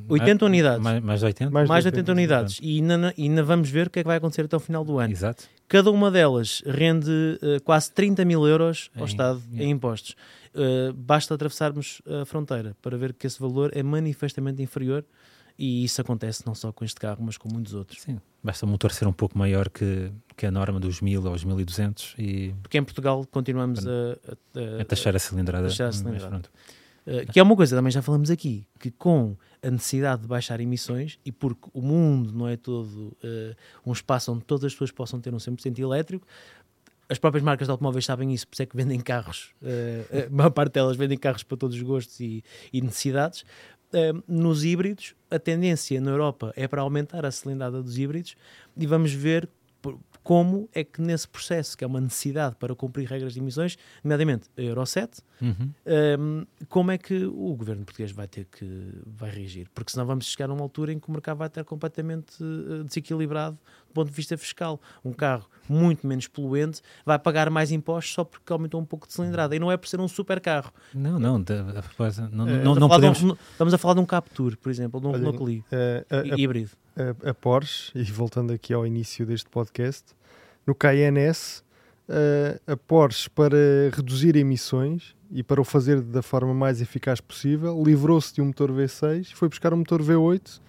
80 uhum. unidades. Mais, mais de 80? Mais, mais de 80, 80 unidades. E ainda, ainda vamos ver o que é que vai acontecer até o final do ano. Exato. Cada uma delas rende uh, quase 30 mil euros ao em, Estado é. em impostos. Uh, basta atravessarmos a fronteira para ver que esse valor é manifestamente inferior e isso acontece não só com este carro, mas com muitos outros. Sim, basta o motor ser um pouco maior que, que a norma dos 1000 aos 1200 e... Porque em Portugal continuamos a, a, a, a taxar a cilindrada. A taxar a cilindrada. Uh, que é uma coisa, também já falamos aqui, que com a necessidade de baixar emissões e porque o mundo não é todo uh, um espaço onde todas as pessoas possam ter um 100% elétrico, as próprias marcas de automóveis sabem isso, por isso é que vendem carros, uh, a maior parte delas vendem carros para todos os gostos e, e necessidades. Uh, nos híbridos, a tendência na Europa é para aumentar a cilindrada dos híbridos e vamos ver como é que nesse processo, que é uma necessidade para cumprir regras de emissões, nomeadamente a Euro 7, uhum. um, como é que o governo português vai ter que vai reagir? Porque senão vamos chegar a uma altura em que o mercado vai estar completamente uh, desequilibrado do ponto de vista fiscal. Um carro muito menos poluente vai pagar mais impostos só porque aumentou um pouco de cilindrada. E não é por ser um super carro. Não, não. De, não, uh, não, não podemos... um, estamos a falar de um Captur, por exemplo, de um Renault Clio uh, híbrido a, a, Porsche, e voltando aqui ao início deste podcast, no KNS, a, a Porsche, para reduzir emissões e para o fazer da forma mais eficaz possível, livrou-se de um motor V6 e foi buscar um motor V8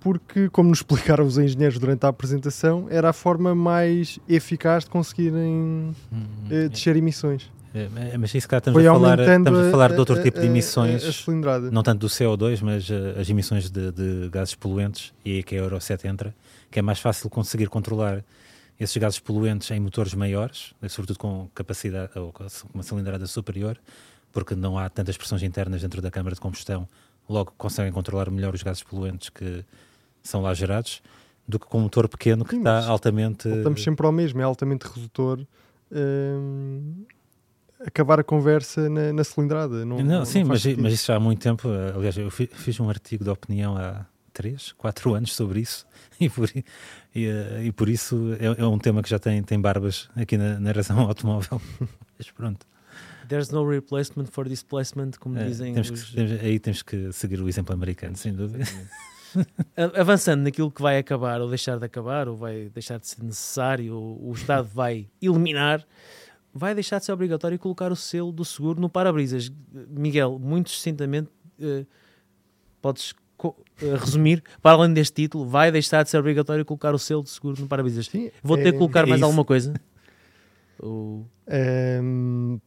porque, como nos explicaram os engenheiros durante a apresentação, era a forma mais eficaz de conseguirem uh, descer emissões. É, mas isso cá estamos, a falar, estamos a falar de outro a, tipo de emissões, não tanto do CO2, mas uh, as emissões de, de, gases poluentes, e aí que a Euro 7 entra, que é mais fácil conseguir controlar esses gases poluentes em motores maiores, eh, sobretudo com capacidade ou com uma cilindrada superior, porque não há tantas pressões internas dentro da câmara de combustão, logo conseguem controlar melhor os gases poluentes que são lá gerados, do que com um motor pequeno que Sim, está altamente. Voltamos sempre ao mesmo, é altamente redutor. Hum acabar a conversa na, na cilindrada. Não, não, sim, não mas, mas, isso já há muito tempo. Aliás, eu fiz um artigo de opinião há 3, 4 anos sobre isso e por, e, e por isso é, é, um tema que já tem, tem barbas aqui na narração automóvel. mas pronto. There's no replacement for displacement, como é, dizem temos os... que, temos, Aí temos que seguir o exemplo americano, sem dúvida. Avançando naquilo que vai acabar ou deixar de acabar, ou vai deixar de ser necessário, ou o Estado vai eliminar, vai deixar de ser obrigatório colocar o selo do seguro no para-brisas. Miguel, muito sucintamente, uh, podes uh, resumir, para além deste título, vai deixar de ser obrigatório colocar o selo de seguro no para-brisas. Vou ter é, que colocar é mais isso. alguma coisa? Ou... Um,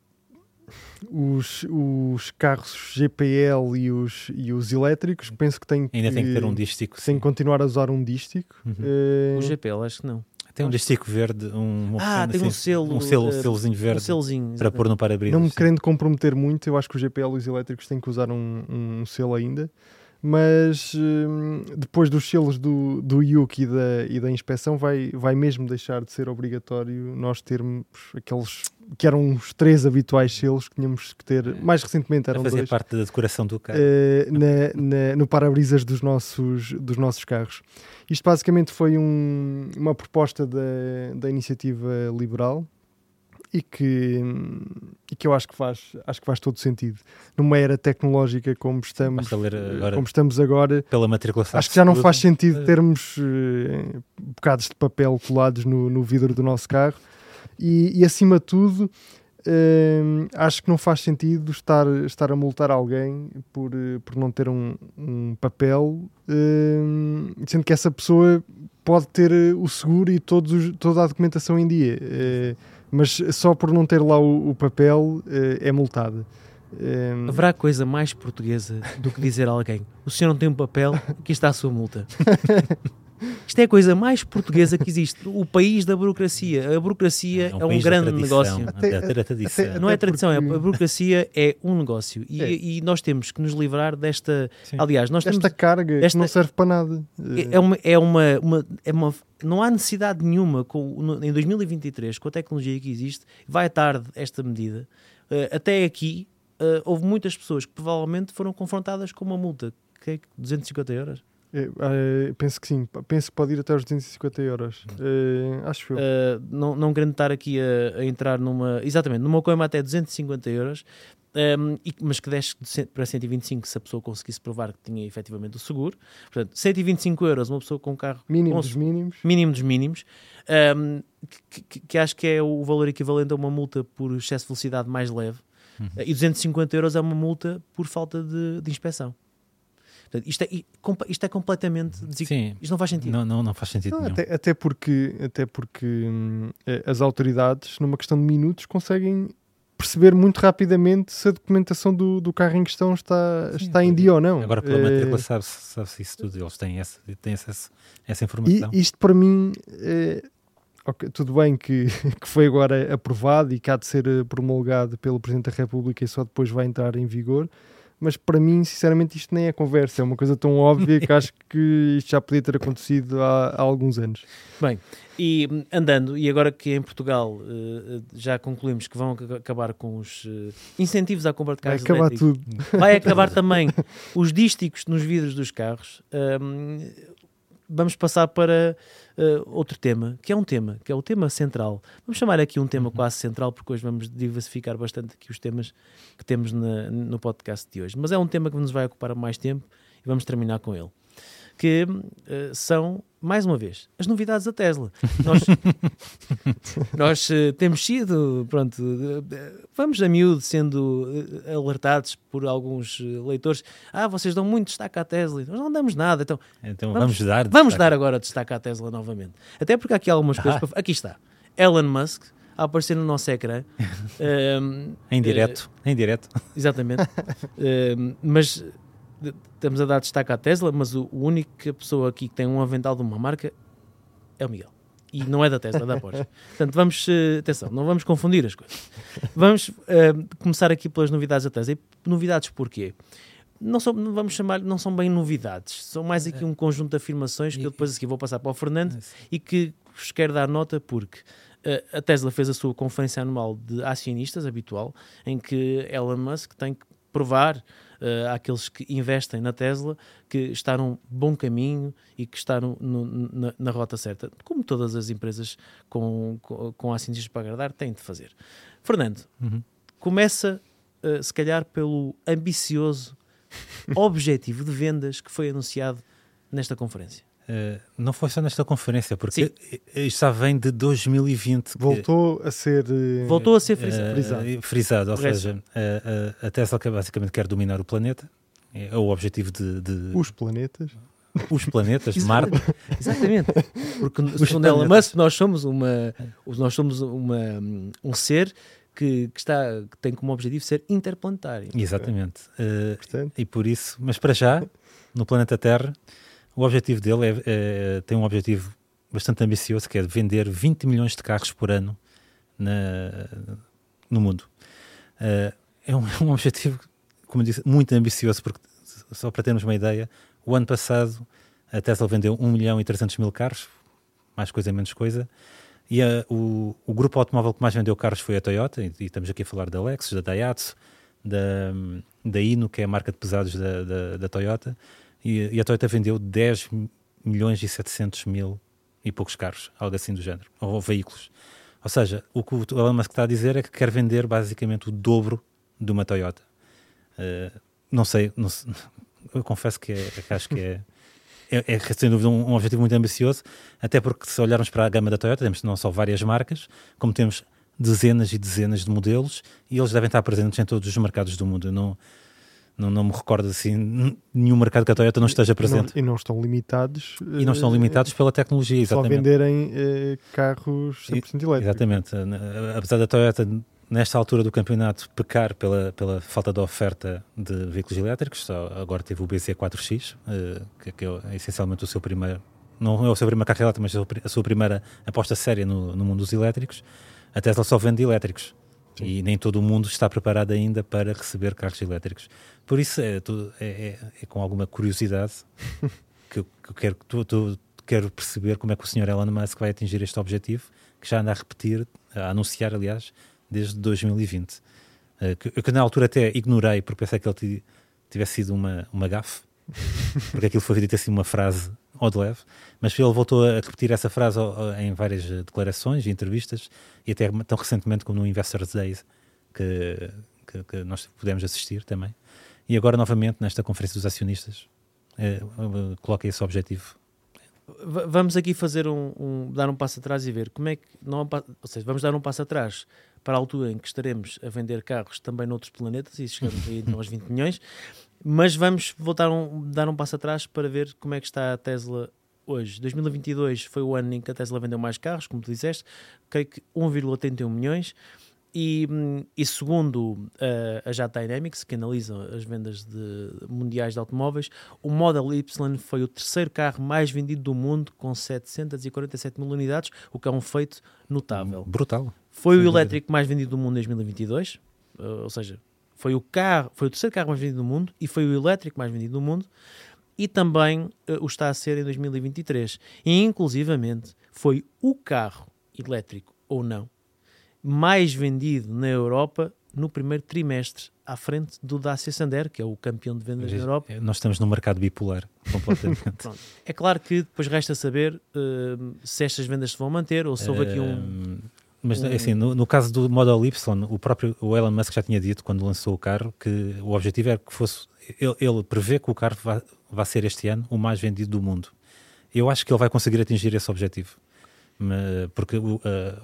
os, os carros GPL e os, e os elétricos, penso que têm Ainda tem que ter um dístico. Tem que continuar a usar um dístico. Uhum. Uh, o GPL, acho que não. Tem um distico verde, um, Ah, tem um assim, selo, um selo, eh, selozinho Um verde selozinho. para pôr no para-brisa. Não me querendo comprometer muito, eu acho que os GPL e os elétricos têm que usar um, um selo ainda. Mas hum, depois dos selos do, do IUC e da, e da inspeção, vai, vai mesmo deixar de ser obrigatório nós termos aqueles que eram os três habituais selos que tínhamos que ter. Mais recentemente a eram fazer dois. parte da decoração do carro. eh, na- na- no para-brisas dos nossos, dos nossos carros. Isto basicamente foi um- uma proposta da, da iniciativa liberal e que, e que eu acho que, faz, acho que faz todo sentido. Numa era tecnológica como estamos, agora como estamos agora, pela matriculação. acho que já não faz sentido termos eh, bocados de papel colados no, no vidro do nosso carro e, e, acima de tudo eh, acho que não faz sentido estar, estar a multar alguém por, eh, por não ter um, um papel sendo que essa pessoa pode ter o seguro e todos, os- toda a documentação em dia mas só por não ter lá o, o papel eh, é multada Eh, Haverá coisa mais portuguesa do que dizer a alguém: o senhor não tem um papel, aqui está a sua multa. Isto é a coisa mais portuguesa que existe. O país da burocracia. A burocracia é um, país da grande tradição, negócio. Até- a a tradição. até- Não é Até tradição, é, a porque- burocracia é um negócio. E, É. e nós temos que nos livrar desta. Sim. Aliás, nós temos. esta carga esta- que não serve para nada É uma, é uma, uma- é uma- não há necessidade nenhuma com, em 2023, com a tecnologia que existe, vai tarde esta medida. Eh, até aqui, eh, houve muitas pessoas que provavelmente foram confrontadas com uma multa. Que é que 250 euros? Eh, penso que sim, penso que pode ir até aos 250 euros. Eh, acho eu. Uh, não, não querendo estar aqui a, a entrar numa. Exatamente, numa coima até 250 euros, um, e- mas que desce para 125 se a pessoa conseguisse provar que tinha efetivamente o seguro. Portanto, 125 euros, uma pessoa com um carro Mínimo com dos mínimos. mínimo dos mínimos, um, que, que- que acho que é o valor equivalente a uma multa por excesso de velocidade mais leve, Uhum. Uh, e 250 euros é uma multa por falta de, de inspeção. Portanto, isto, é, isto é completamente. desequ- Sim, Isto não faz sentido. não, não, não faz sentido Não, até, até porque, até porque hum, eh, as autoridades, numa questão de minutos, conseguem perceber muito rapidamente se a documentação do, do carro em questão está, Sim, está em dia ou não. Agora pela Eh, matrícula sabe-se sabe isso tudo, eles têm, essa, têm acesso a essa E informação. isto para mim, é, ok, tudo bem que, que foi agora aprovado e que há de ser promulgado pelo Presidente da República e só depois vai entrar em vigor, mas para mim, sinceramente, isto nem é conversa, é uma coisa tão óbvia que acho que isto já podia ter acontecido há, há alguns anos. E hum, andando, e agora que em Portugal eh, já concluímos que vão ac- acabar com os eh, incentivos à compra de Vai carros acabar elétricos, tudo. vai acabar também os dísticos nos vidros dos carros. Hum, vamos passar para eh, outro tema, que é um tema, que é o tema central. Vamos chamar aqui um tema quase central, porque hoje vamos diversificar bastante aqui os temas que temos na- no podcast de hoje. Mas é um tema que nos vai ocupar mais tempo e vamos terminar com ele. Que eh, são, mais uma vez, as novidades da Tesla. Nós, nós eh, temos sido, pronto, eh, vamos a miúdo sendo alertados por alguns leitores. Ah, vocês dão muito destaque à Tesla. Nós não damos nada. Então, Então vamos- vamos, dar. Vamos destaque. dar agora destaque à Tesla novamente. Até porque há aqui algumas coisas. Ah. para- Aqui está. Elon Musk a aparecer no nosso ecrã. Ehm, Em direto, em direto. exatamente. Ehm, mas estamos a dar destaque à Tesla, mas o, o única pessoa aqui que tem um avental de uma marca é o Miguel. E não é da Tesla, é da Porsche. Portanto, vamos, eh, atenção, não vamos confundir as coisas. Vamos eh, começar aqui pelas novidades da Tesla. E novidades porquê? Não, são, vamos chamar, não são bem novidades, são mais aqui um conjunto de afirmações que eu depois aqui vou passar para o Fernando e que vos quero dar nota porque eh, a Tesla fez a sua conferência anual de acionistas habitual, em que Elon Musk tem que provar eh, àqueles que investem na Tesla que está num bom caminho e que está no- no- na, na rota certa, como todas as empresas com, com, com acionistas para agradar têm de fazer. Fernando, Uhum. começa eh, se calhar pelo ambicioso objetivo de vendas que foi anunciado nesta conferência. Eh, não foi só nesta conferência, porque isto já vem de 2020. que- Voltou a ser. eh, Voltou a ser eh, frisado. frisado. frisado, ou seja, eh, a, a Tesla que basicamente quer dominar o planeta. É o objetivo de, de- Os planetas. os planetas, Marte. Exatamente. Porque Os segundo Elon planetas. Musk, nós somos uma nós somos uma, um ser que, que está que tem como objetivo ser interplanetário. Exatamente. Eh, Portanto, e por isso, mas para já, no planeta Terra, o objetivo dele é, é- tem um objetivo bastante ambicioso, que é vender 20 milhões de carros por ano na, no mundo. Uh, é, um, é um objetivo, como disse, muito ambicioso, porque, só para termos uma ideia, o ano passado a Tesla vendeu 1 milhão e 300 mil carros, mais coisa, menos coisa, e a, o, o, grupo automóvel que mais vendeu carros foi a Toyota, e, e, estamos aqui a falar da Lexus, da Daihatsu, da, da Ino, que é a marca de pesados da, da, da Toyota, e, e, a Toyota vendeu 10 milhões e 700 mil e poucos carros, algo assim do género, ou, ou veículos. Ou seja, o que o Elon Musk está a dizer é que quer vender basicamente o dobro de uma Toyota. Uh, não sei, não eu confesso que, é, que acho que é, é, é, sem dúvida um, um, objetivo muito ambicioso, até porque se olharmos para a gama da Toyota, temos não só várias marcas, como temos dezenas e dezenas de modelos e eles devem estar presentes em todos os mercados do mundo. Não, não, não me recordo assim, nenhum mercado que a Toyota não esteja presente. E não, e não estão limitados. E não estão eh, limitados pela tecnologia, exatamente. Só venderem eh, carros 100% elétricos. Exatamente. Apesar da Toyota, nesta altura do campeonato, pecar pela, pela falta de oferta de veículos elétricos, só agora teve o BC4X, eh, que, que é essencialmente o seu primeiro, não é o seu primeiro carro elétrico, mas a sua primeira aposta séria no, no mundo dos elétricos. A Tesla só vende elétricos. Sim. E nem todo o mundo está preparado ainda para receber carros elétricos. Por isso é, é, é, é com alguma curiosidade que, eu, que eu quero, tu, tu, quero perceber como é que o Sr. Elon Musk vai atingir este objetivo, que já anda a repetir, a anunciar, aliás, desde 2020. Uh, eh, que, eu que na altura até ignorei, porque pensei que ele tivesse sido uma, uma gafe, porque aquilo foi dito assim uma frase ao de leve, mas ele voltou a repetir essa frase em várias declarações e entrevistas, e até tão recentemente como no Investors Days, que, que, que nós pudemos assistir também. E agora, novamente, nesta conferência dos acionistas, eh, coloca esse objetivo. Vamos aqui fazer um, um, dar um passo atrás e ver como é que não, ou seja, vamos dar um passo atrás para a altura em que estaremos a vender carros também noutros planetas e chegamos aí aos 20 milhões, mas vamos voltar um, dar um passo atrás para ver como é que está a Tesla hoje. 2022 foi o ano em que a Tesla vendeu mais carros, como tu disseste, creio que 1,81 milhões. E, e, segundo uh, a JAT Dynamics, que analisa as vendas de, mundiais de automóveis, o Model Y foi o terceiro carro mais vendido do mundo, com 747 mil unidades, o que é um feito notável. Brutal. Foi Sim, o elétrico mais vendido do mundo em 2022, uh, eh, ou seja, foi o carro, foi o terceiro carro mais vendido do mundo e foi o elétrico mais vendido do mundo e também uh, o está a ser em 2023. E inclusivamente foi o carro elétrico ou não mais vendido na Europa no primeiro trimestre, à frente do Dacia Sander, que é o campeão de vendas na Europa. Nós estamos no mercado bipolar, completamente. é claro que depois resta saber uh, se estas vendas se vão manter ou se houve aqui um. Mas um... assim, no, no, caso do Model Y, o próprio o Elon Musk já tinha dito quando lançou o carro que o objetivo era que fosse. Ele, ele prevê que o carro vai, vai ser este ano o mais vendido do mundo. Eu acho que ele vai conseguir atingir esse objetivo porque, uh,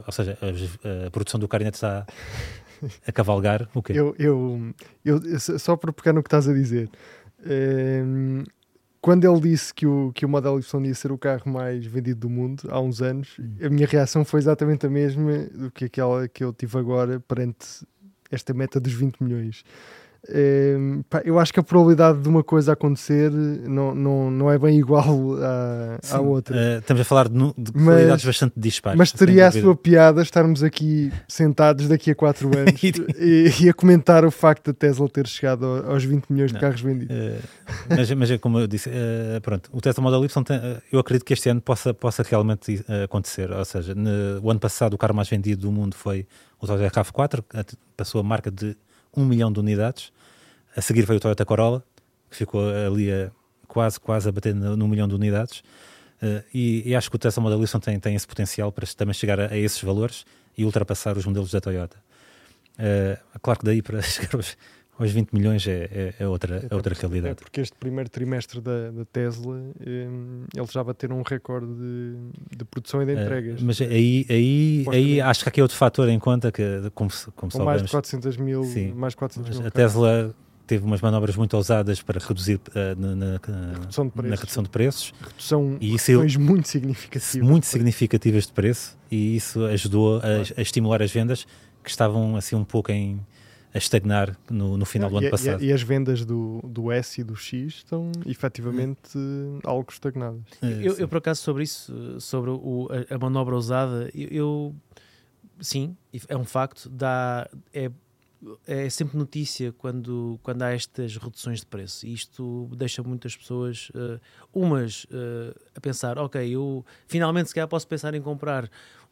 ou seja, a, a, produção do carro ainda está a cavalgar. O quê? Eu, eu, eu, só para pegar no que estás a dizer, ehm, quando ele disse que o, que o Model Y ia ser o carro mais vendido do mundo há uns anos, hum. a minha reação foi exatamente a mesma do que aquela que eu tive agora perante esta meta dos 20 milhões. Ehm, pá, eu acho que a probabilidade de uma coisa acontecer não, não, não é bem igual à, à outra. Uh, estamos a falar de, de qualidades bastante dispares. Mas teria a sua piada estarmos aqui sentados daqui a 4 anos e, e, a comentar o facto da Tesla ter chegado aos 20 milhões não, de carros vendidos. Uh, mas, mas é como eu disse, uh, pronto, o Tesla Model Y, tem, eu acredito que este ano possa, possa realmente acontecer. Ou seja, no, o ano passado o carro mais vendido do mundo foi o Toyota RAV4, passou a marca de 1 milhão de unidades. A seguir foi o Toyota Corolla, que ficou ali a, quase, quase a bater no, no milhão de unidades. Uh, e, e, acho que o Tesla Model Y tem, tem esse potencial para também chegar a, a esses valores e ultrapassar os modelos da Toyota. Uh, claro que daí para chegar aos, aos 20 milhões é, é, é outra, é outra realidade. É porque este primeiro trimestre da, da Tesla um, eles já bateram um recorde de, de produção e de eh, entregas. Uh, mas aí, aí, aí acho que aqui é outro fator em conta que, como, como Com mais de 400 mil, mais 400 mil a Tesla teve umas manobras muito ousadas para reduzir uh, na, na, redução na, redução de preços. Redução, e isso reduções muito significativas. Muito significativas de preço e isso ajudou a, a estimular as vendas que estavam assim um pouco em a estagnar no, no final do e, ano e- passado. E, as vendas do, do S e do X estão efetivamente eh, algo estagnadas. Eu, sim. eu, por acaso, sobre isso, sobre o- a, a manobra usada, eu, eu- sim, é um facto, dá, é, é sempre notícia quando, quando há estas reduções de preço. E isto deixa muitas pessoas, eh, umas, eh, a pensar: ok, eu finalmente se calhar posso pensar em comprar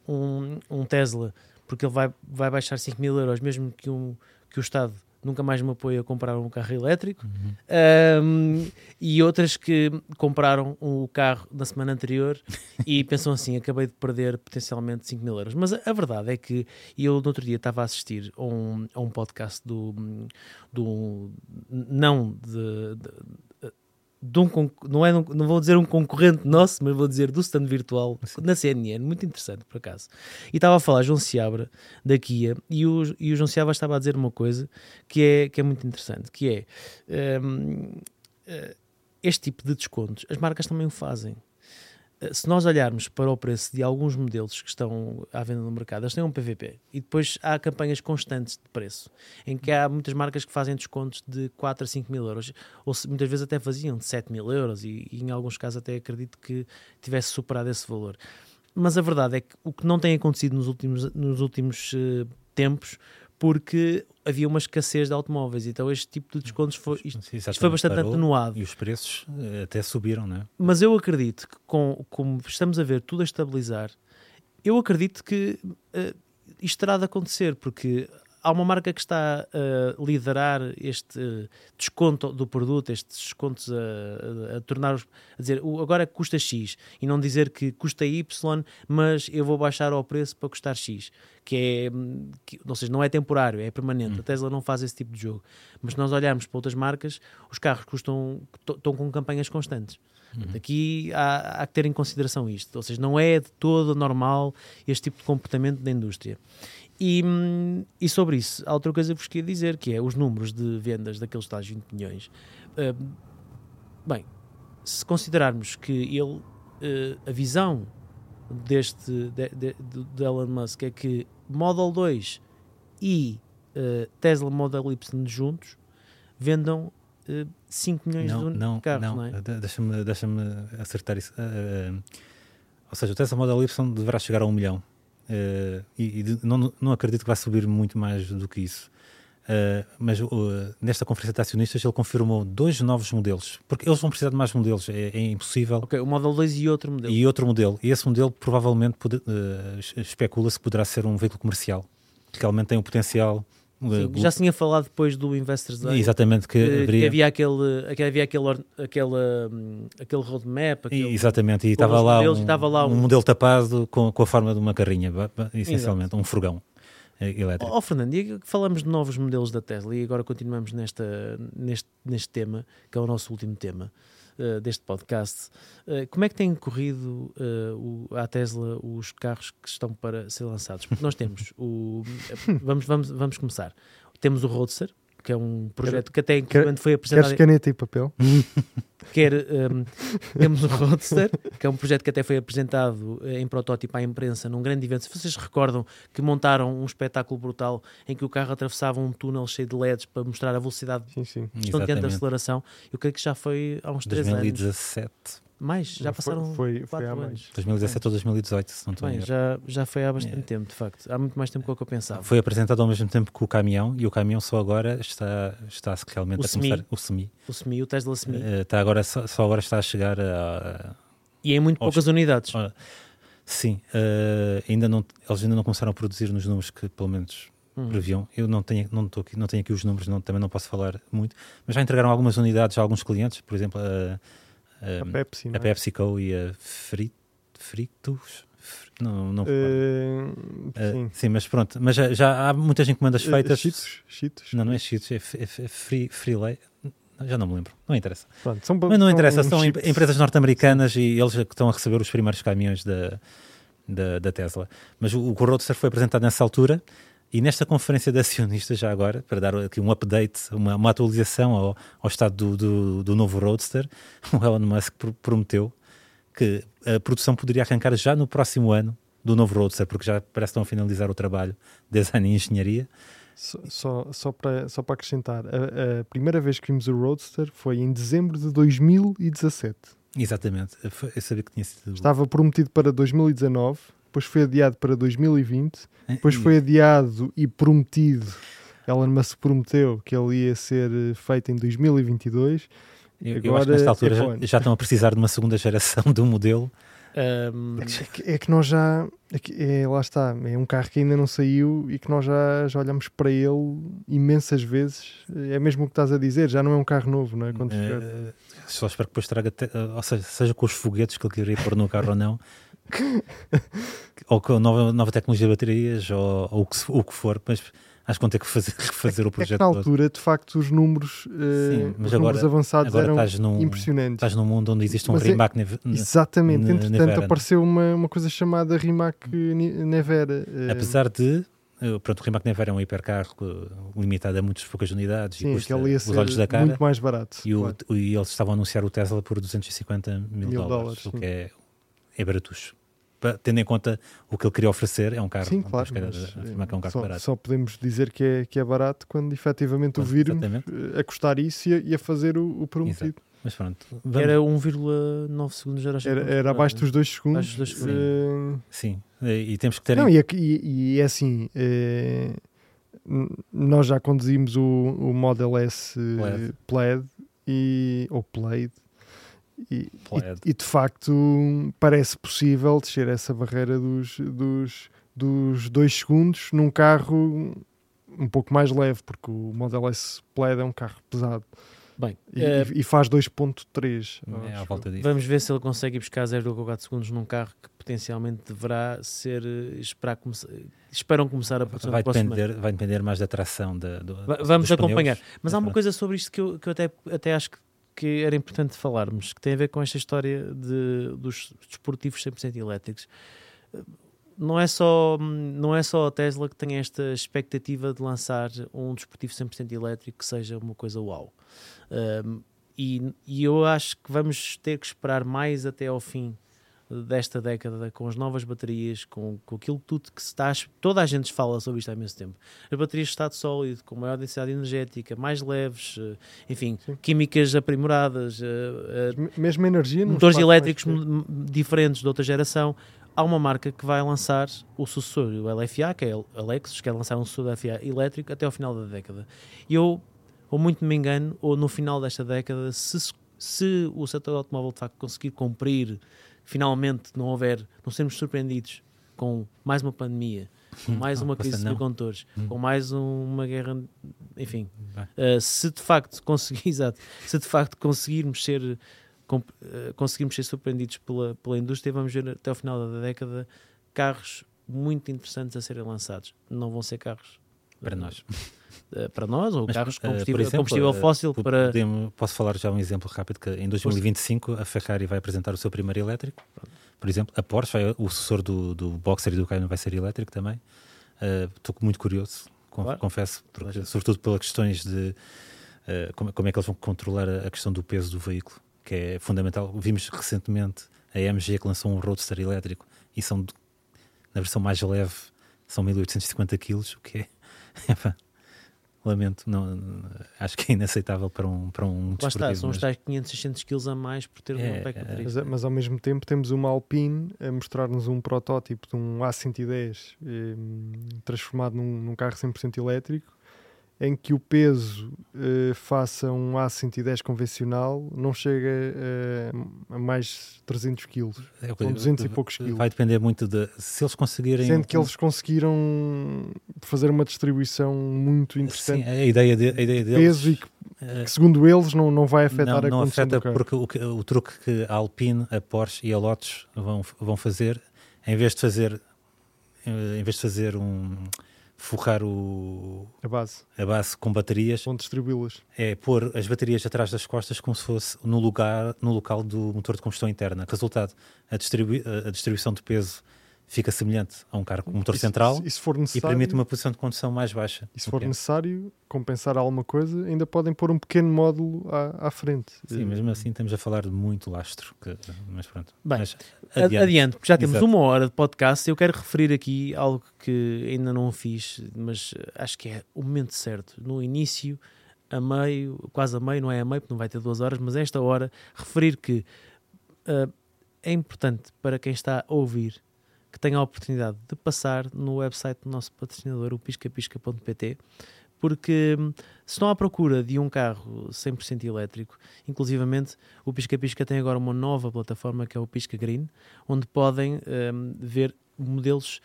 um, um Tesla porque ele vai, vai baixar 5 mil euros, mesmo que, um, que o Estado nunca mais me apoie a comprar um carro elétrico. Uhum. Um, e outras que compraram o carro na semana anterior e pensam assim: acabei de perder potencialmente 5 mil euros. Mas a, a verdade é que eu no outro dia estava a assistir a um, a um podcast do, do não de, de um, não, é, um- não vou dizer um concorrente nosso, mas vou dizer do stand virtual na CNN, muito interessante por acaso. E estava a falar João Seabra da Kia e o, e o João Seabra estava a dizer uma coisa que é, que é muito interessante, que é hum, eh, este tipo de descontos, as marcas também o fazem. Eh, Se nós olharmos para o preço de alguns modelos que estão à venda no mercado, eles têm um PVP e depois há campanhas constantes de preço, em que há muitas marcas que fazem descontos de 4 a 5 mil euros, ou se- muitas vezes até faziam de 7 mil euros e, e em alguns casos até acredito que tivesse superado esse valor. Mas a verdade é que o que não tem acontecido nos últimos, nos últimos eh, tempos, porque havia uma escassez de automóveis, então este tipo de descontos foi, isto, Sim, isto foi bastante parou atenuado. E os preços eh, até subiram, não é? Mas eu acredito que, com, como estamos a ver tudo a estabilizar, eu acredito que eh, isto terá de acontecer, porque há uma marca que está a liderar este desconto do produto, estes descontos a, a- a tornar os, a dizer "O- agora custa X e não dizer que custa Y, mas eu vou baixar ao preço para custar X, que é, hum, que, ou seja, não é temporário, é permanente. A Tesla não faz esse tipo de jogo. Mas se nós olharmos para outras marcas, os carros custam, estão com campanhas constantes. Aqui há, há que ter em consideração isto, ou seja, não é de todo normal este tipo de comportamento da indústria. E, hum, e sobre isso, há outra coisa que vos queria dizer, que é os números de vendas daqueles tais 20 milhões. Hum, bem, se considerarmos que ele, eh, a visão deste de, de, de- Elon Musk é que Model 2 e eh, Tesla Model Y juntos vendam eh, 5 milhões Não, de não, carros, não. não, é? de- Deixa-me deixa acertar isso. Eh, eh, ou seja, o Tesla Model Y deverá chegar a um milhão. Eh, e e não, não acredito que vai subir muito mais do que isso. Eh, mas uh, nesta conferência de acionistas ele confirmou dois novos modelos, porque eles vão precisar de mais modelos, é, é impossível. Ok, o Model 2 e outro modelo. E outro modelo, e esse modelo provavelmente eh, es- especula-se que poderá ser um veículo comercial, que realmente tem um potencial. Sim, já se tinha falado depois do Investors Day. Exatamente, que, que, que havia aquele, que havia aquele, aquele, hum, aquele roadmap, aquele, Exatamente, e estava lá, modelos, um, estava lá um um- modelo tapado com, com a forma de uma carrinha, essencialmente, um furgão eh, elétrico. Oh, Fernando, e falamos de novos modelos da Tesla e agora continuamos nesta, neste, neste tema, que é o nosso último tema eh, deste podcast. Eh, como é que têm corrido eh, o, à Tesla os carros que estão para ser lançados? Porque nós temos o. vamos, vamos, vamos começar. Temos o Roadster, que é um projeto que até quer- quando foi apresentado. Queres caneta e papel? quer um, temos o Roadster, que é um projeto que até foi apresentado eh, em protótipo à imprensa num grande evento. Se vocês recordam que montaram um espetáculo brutal em que o carro atravessava um túnel cheio de LEDs para mostrar a velocidade Sim, sim. estonteante da aceleração, eu creio que já foi há uns 3 anos. 2017, Mais, já passaram Foi, foi, foi há mais. anos. 2017 ou 2018, se não estou Bem, já, já foi há bastante É. tempo, de facto. Há muito mais tempo do que eu pensava. Foi apresentado ao mesmo tempo que o caminhão e o caminhão só agora está, está realmente O a semi. começar. O semi. O Semi, o Tesla Semi. Eh, está agora, só, só agora está a chegar a. E em muito aos- poucas unidades. a- sim, eh, ainda não, eles ainda não começaram a produzir nos números que pelo menos Uhum. previam. Eu não tenho, não, estou aqui, não tenho aqui os números, não, também não posso falar muito, mas já entregaram algumas unidades a alguns clientes, por exemplo, a, a, A Pepsi, a é? PepsiCo e a Fri- Fritos. Fr- Não, não Eh, sim. sim, mas pronto, mas já, já há muitas encomendas Eh, feitas. Cheetos? Cheetos? Não, não é Cheetos, é, é, é free, Freelay. Já não me lembro, não interessa. Pronto, são, Mas não são interessa, são chips. empresas norte-americanas e eles é que estão a receber os primeiros caminhões da, da, da Tesla. Mas o, o Roadster foi apresentado nessa altura e nesta conferência de acionistas, já agora, para dar aqui um update, uma, uma atualização ao, ao estado do, do, do novo Roadster, o Elon Musk pro- prometeu que a produção poderia arrancar já no próximo ano do novo Roadster, porque já parece que estão a finalizar o trabalho de design e engenharia. Só, só, só, para, só para acrescentar, a, a primeira vez que vimos o Roadster foi em dezembro de 2017. Exatamente. Eu sabia que tinha sido. Estava prometido para 2019, depois foi adiado para 2020, Eh, depois foi adiado e prometido. Elon Musk prometeu que ele ia ser eh, feito em 2022. Eu, eu acho que agora nesta altura é já, já estão a precisar de uma segunda geração do modelo. Ahm, É que, é que nós já. É que, é, lá está, é um carro que ainda não saiu e que nós já, já olhamos para ele imensas vezes. É mesmo o que estás a dizer, já não é um carro novo, não é? Quando. Eh, só espero que depois traga, te- eh, ou seja, seja com os foguetes que ele queria pôr no carro ou não, ou com nova, nova tecnologia de baterias, ou, ou o, que, o que for, mas acho que vão ter que fazer, fazer o É projeto na todo. altura, de facto, os números, eh, Sim, mas os agora- números avançados Agora eram estás num, impressionantes. estás num mundo onde existe um Mas é- Rimac ne- Exatamente, ne- entretanto Nevera. apareceu uma, uma coisa chamada Rimac Nevera. eh, apesar de eh, pronto, o Rimac Nevera é um hipercarro limitado a muitas poucas unidades sim, e custa os olhos da cara muito mais barato. e, o- claro. e eles estavam a anunciar o Tesla por 250 mil, Mil dólares, dólares, o que é, é baratucho. Tendo em conta o que ele queria oferecer, é um carro. Sim, claro. podemos mas, que é um carro só, barato. só podemos dizer que é, que é barato quando efetivamente o exatamente. eh, a custar isso e a, e a fazer o, o prometido. Mas pronto, vamos- era 1,9 segundos. Era, Era, era abaixo dos dois segundos. Abaixo dos dois eh, sim, e e temos que ter Não, em- e, e, e é assim, eh, n- nós já conduzimos o, o Model S eh, Plaid. Plaid, e, ou Plaid e, e- e de facto parece possível descer essa barreira dos, dos, dos dois segundos num carro um pouco mais leve, porque o Model S Plaid é um carro pesado Bem, e, eh, e faz 2.3 é à acho volta disso. Vamos ver se ele consegue ir buscar 0,4 segundos num carro que potencialmente deverá ser. eh, Esperar come- esperam começar a produção Vai depender, vai depender mais da tração da, do, Vamos pneus. acompanhar. Mas Mas há uma coisa sobre isto que eu, que eu até, até acho que, que era importante falarmos, que tem a ver com esta história de, dos desportivos 100% elétricos. Não é, só, não é só a Tesla que tem esta expectativa de lançar um desportivo 100% elétrico que seja uma coisa uau. Um, e, e eu acho que vamos ter que esperar mais até ao fim desta década com as novas baterias, com, com aquilo tudo que se está. Toda a gente fala sobre isto há imenso tempo. As baterias de estado sólido, com maior densidade energética, mais leves, eh, enfim, Sim. químicas aprimoradas, eh, eh, Me- mesmo a energia motores elétricos diferentes de outra geração. Há uma marca que vai lançar o sucessor, o LFA, que é a Lexus, que quer lançar um sucessor da FA elétrico até ao final da década. E eu, ou muito me engano, ou no final desta década, se, se o setor automóvel de facto conseguir cumprir, finalmente não houver, não sermos surpreendidos com mais uma pandemia, com mais Não, uma crise de não. semicondutores, Hum. com mais um- uma guerra, enfim. Uh, se de facto conseguir, exato, se de facto conseguirmos ser com- uh, conseguirmos ser surpreendidos pela, pela indústria, vamos ver até ao final da década carros muito interessantes a serem lançados. Não vão ser carros para uh, nós. uh, para nós ou Mas, carros eh, com por combustível, exemplo, combustível eh, fóssil para podemos- posso falar já um exemplo rápido que em 2025 a Ferrari vai apresentar o seu primeiro elétrico. Por exemplo, a Porsche, vai, o sucessor do, do Boxer e do Cayenne vai ser elétrico também. Eh, Estou muito curioso, Claro. confesso, porque- sobretudo pelas questões de eh, como, como é que eles vão controlar a, a questão do peso do veículo, que é fundamental. Vimos recentemente a MG que lançou um Roadster elétrico e são na versão mais leve são 1850 kg, o que é lamento, não, acho que é inaceitável para um, para um lá está, são os tais 500, 600 quilos a mais por ter É, um pack é. Mas, mas ao mesmo tempo temos uma Alpine a mostrar-nos um protótipo de um A110 eh, transformado num, num carro 100% elétrico em que o peso eh, face a um A110 convencional não chega eh, a mais de 300 kg. É são eu digo, 200 e poucos quilos. Vai depender muito de se eles conseguirem. Sendo que eles conseguiram fazer uma distribuição muito Sim, interessante a ideia, de, a ideia de deles. peso e que, eh, que, segundo eles não, não vai afetar não, a não condução afeta do carro. porque o, que- o truque que a Alpine, a Porsche e a Lotus vão, vão fazer, em vez de fazer, em vez de fazer um forrar o, A base, a base com baterias, vão distribuí-las. é pôr as baterias atrás das costas como se fosse no lugar no local do motor de combustão interna. Resultado, a, distribui, a distribuição de peso fica semelhante a um carro com motor E se- central E se for e necessário, permite uma posição de condução mais baixa. e se for necessário compensar alguma coisa, ainda podem pôr um pequeno módulo à, à frente. Sim, Eh, mesmo assim estamos a falar de muito lastro. que- mas pronto. Bem, Mas Adiante, adiante porque já temos Exato. uma hora de podcast. Eu quero referir aqui algo que ainda não fiz, mas acho que é o momento certo. No início, a meio, quase a meio, não é a meio, porque não vai ter duas horas, mas esta hora, referir que eh, é importante para quem está a ouvir que tenha a oportunidade de passar no website do nosso patrocinador, o piscapisca.pt, porque hum, se estão à procura de um carro 100% elétrico, inclusivamente o Pisca Pisca tem agora uma nova plataforma que é o Pisca Green, onde podem hum, ver modelos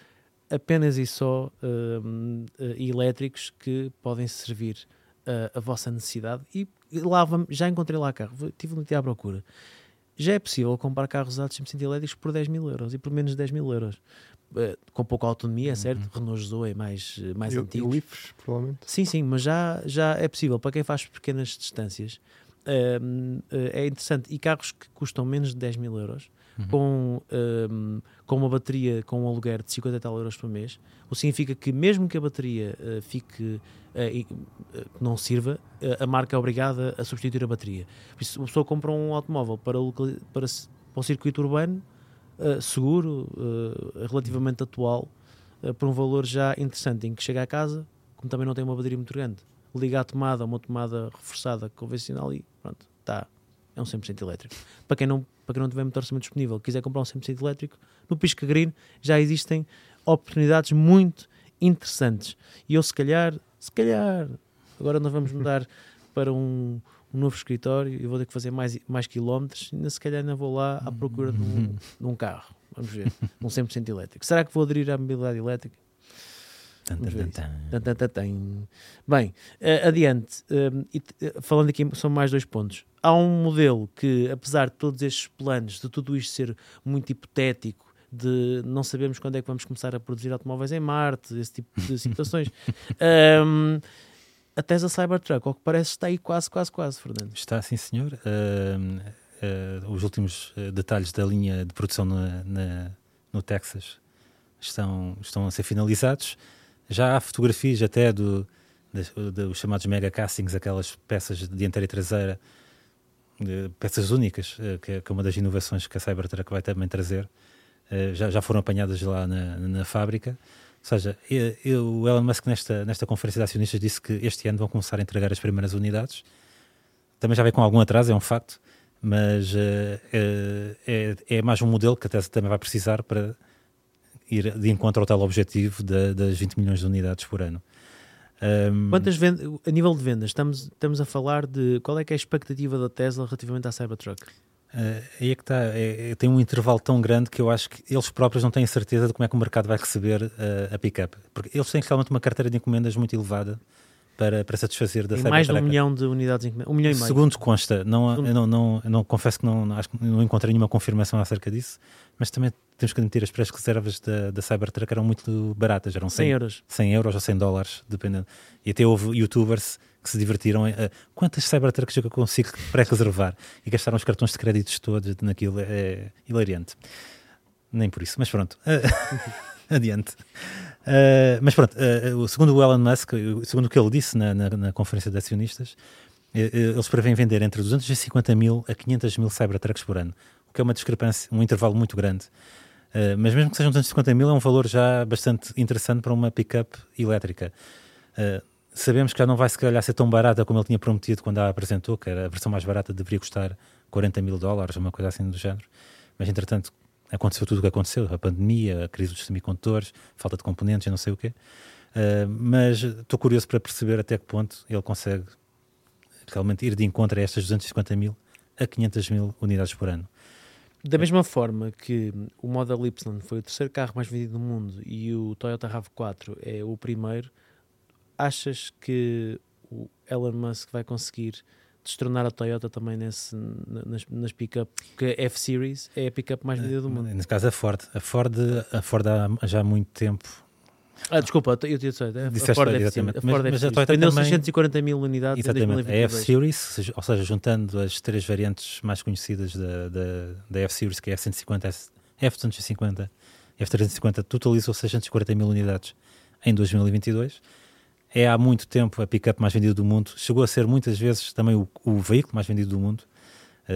apenas e só hum, eh, elétricos que podem servir a, a vossa necessidade. E lá já encontrei lá carro, estive no dia à procura. Já é possível comprar carros usados 100% elétricos por 10 mil euros e por menos de 10 mil euros. Eh, com pouca autonomia, é certo? Renault Zoe mais, eh, mais e- e antigos. Leafs, provavelmente. Sim, sim, mas já, já é possível para quem faz pequenas distâncias. hum, eh, é interessante. E carros que custam menos de 10 mil euros, Uhum. com, hum, com uma bateria com um aluguer de 50 e tal euros por mês, o que significa que, mesmo que a bateria eh, fique que não sirva, a marca é obrigada a substituir a bateria. Por isso, a pessoa compra um automóvel para, para, para o circuito urbano, seguro, relativamente atual, por um valor já interessante, em que chega a casa, como também não tem uma bateria muito grande, liga a tomada, uma tomada reforçada convencional e pronto, está. É um 100% elétrico. Para quem não, para quem não tiver muito orçamento disponível, quiser comprar um 100% elétrico, no Pisca Green já existem oportunidades muito interessantes. E eu, se calhar, se calhar, agora nós vamos mudar para um, um novo escritório e vou ter que fazer mais, mais quilómetros, ainda se calhar ainda vou lá à procura de um, de um carro. Vamos ver, um 100% elétrico. Será que vou aderir à mobilidade elétrica? Bem, eh, adiante. Eh, falando aqui, são mais dois pontos. Há um modelo que, apesar de todos estes planos, de tudo isto ser muito hipotético, de não sabemos quando é que vamos começar a produzir automóveis em Marte, esse tipo de situações, um, a Tesla Cybertruck, ao que parece, está aí quase, quase, quase, Fernando. Está, sim, senhor. Ah, os últimos ah, detalhes da linha de produção na- na- no Texas estão, estão a ser finalizados. Já há fotografias até do, dos chamados mega castings, aquelas peças de dianteira e traseira, peças únicas, ah, que, é- uma das inovações que a Cybertruck vai também trazer. Ah, já, já foram apanhadas lá na, na fábrica. Ou seja, eu- o Elon Musk nesta, nesta conferência de acionistas disse que este ano vão começar a entregar as primeiras unidades também já veio com algum atraso, é um facto, mas eh, eh, é, é mais um modelo que a Tesla também vai precisar para ir de encontro ao tal objetivo da- das 20 milhões de unidades por ano. Ahm, Quantas vendas, a nível de vendas, estamos, estamos a falar de qual é que é a expectativa da Tesla relativamente à Cybertruck? eh, aí é que está, é- é- tem um intervalo tão grande que eu acho que eles próprios não têm certeza de como é que o mercado vai receber eh, a pick-up, porque eles têm realmente uma carteira de encomendas muito elevada para, para satisfazer da Tem mais de um Cybertruck. milhão de unidades em um milhão e meio. Segundo consta, não, Segundo- eu não, não, eu não confesso que não, não- acho que não encontrei nenhuma confirmação acerca disso, mas também temos que admitir as pré-reservas da, da Cybertruck eram muito baratas, eram 100 100, euros. 100 euros ou 100 dólares, dependendo. E até houve youtubers que se divertiram ah, quantas Cybertrucks é que eu consigo pré-reservar e gastaram os cartões de créditos todos naquilo, é hilariante. Nem por isso, mas pronto. Adiante. Ah, mas pronto, o- segundo o Elon Musk, segundo o que ele disse na, na- na conferência de acionistas, eles prevêem vender entre 250 mil a 500 mil Cybertrucks por ano, o que é uma discrepância, um intervalo muito grande. Uh, mas mesmo que sejam 250 mil, é um valor já bastante interessante para uma pick-up elétrica. Uh, sabemos que já não vai se calhar ser tão barata como ele tinha prometido quando a apresentou, que era a versão mais barata deveria custar 40 mil dólares, uma coisa assim do género. Mas entretanto, aconteceu tudo o que aconteceu: a pandemia, a crise dos semicondutores, falta de componentes não sei o quê. Uh, mas estou curioso para perceber até que ponto ele consegue realmente ir de encontro a estas 250 mil a 500 mil unidades por ano. Da mesma forma que o Model Y foi o terceiro carro mais vendido do mundo e o Toyota RAV4 é o primeiro, achas que o Elon Musk vai conseguir destronar a Toyota também nesse, na- nas, nas pick-up? Porque a F-Series é a pick-up mais vendida do mundo. Nesse caso, a Ford. A Ford, a Ford há já há muito tempo. Ah, desculpa, eu tinha dito, a Disseste Ford exatamente. A Mas- Ford mas a F-Series. Toyota Vendeu também- 640 mil unidades Exatamente. A 2022. F-Series, ou seja, juntando as três variantes mais conhecidas da, da, da F-Series, que é a F-150, F-250, F350 totalizou 640 mil unidades em 2022. É há muito tempo a pick-up mais vendida do mundo. Chegou a ser muitas vezes também o, o veículo mais vendido do mundo.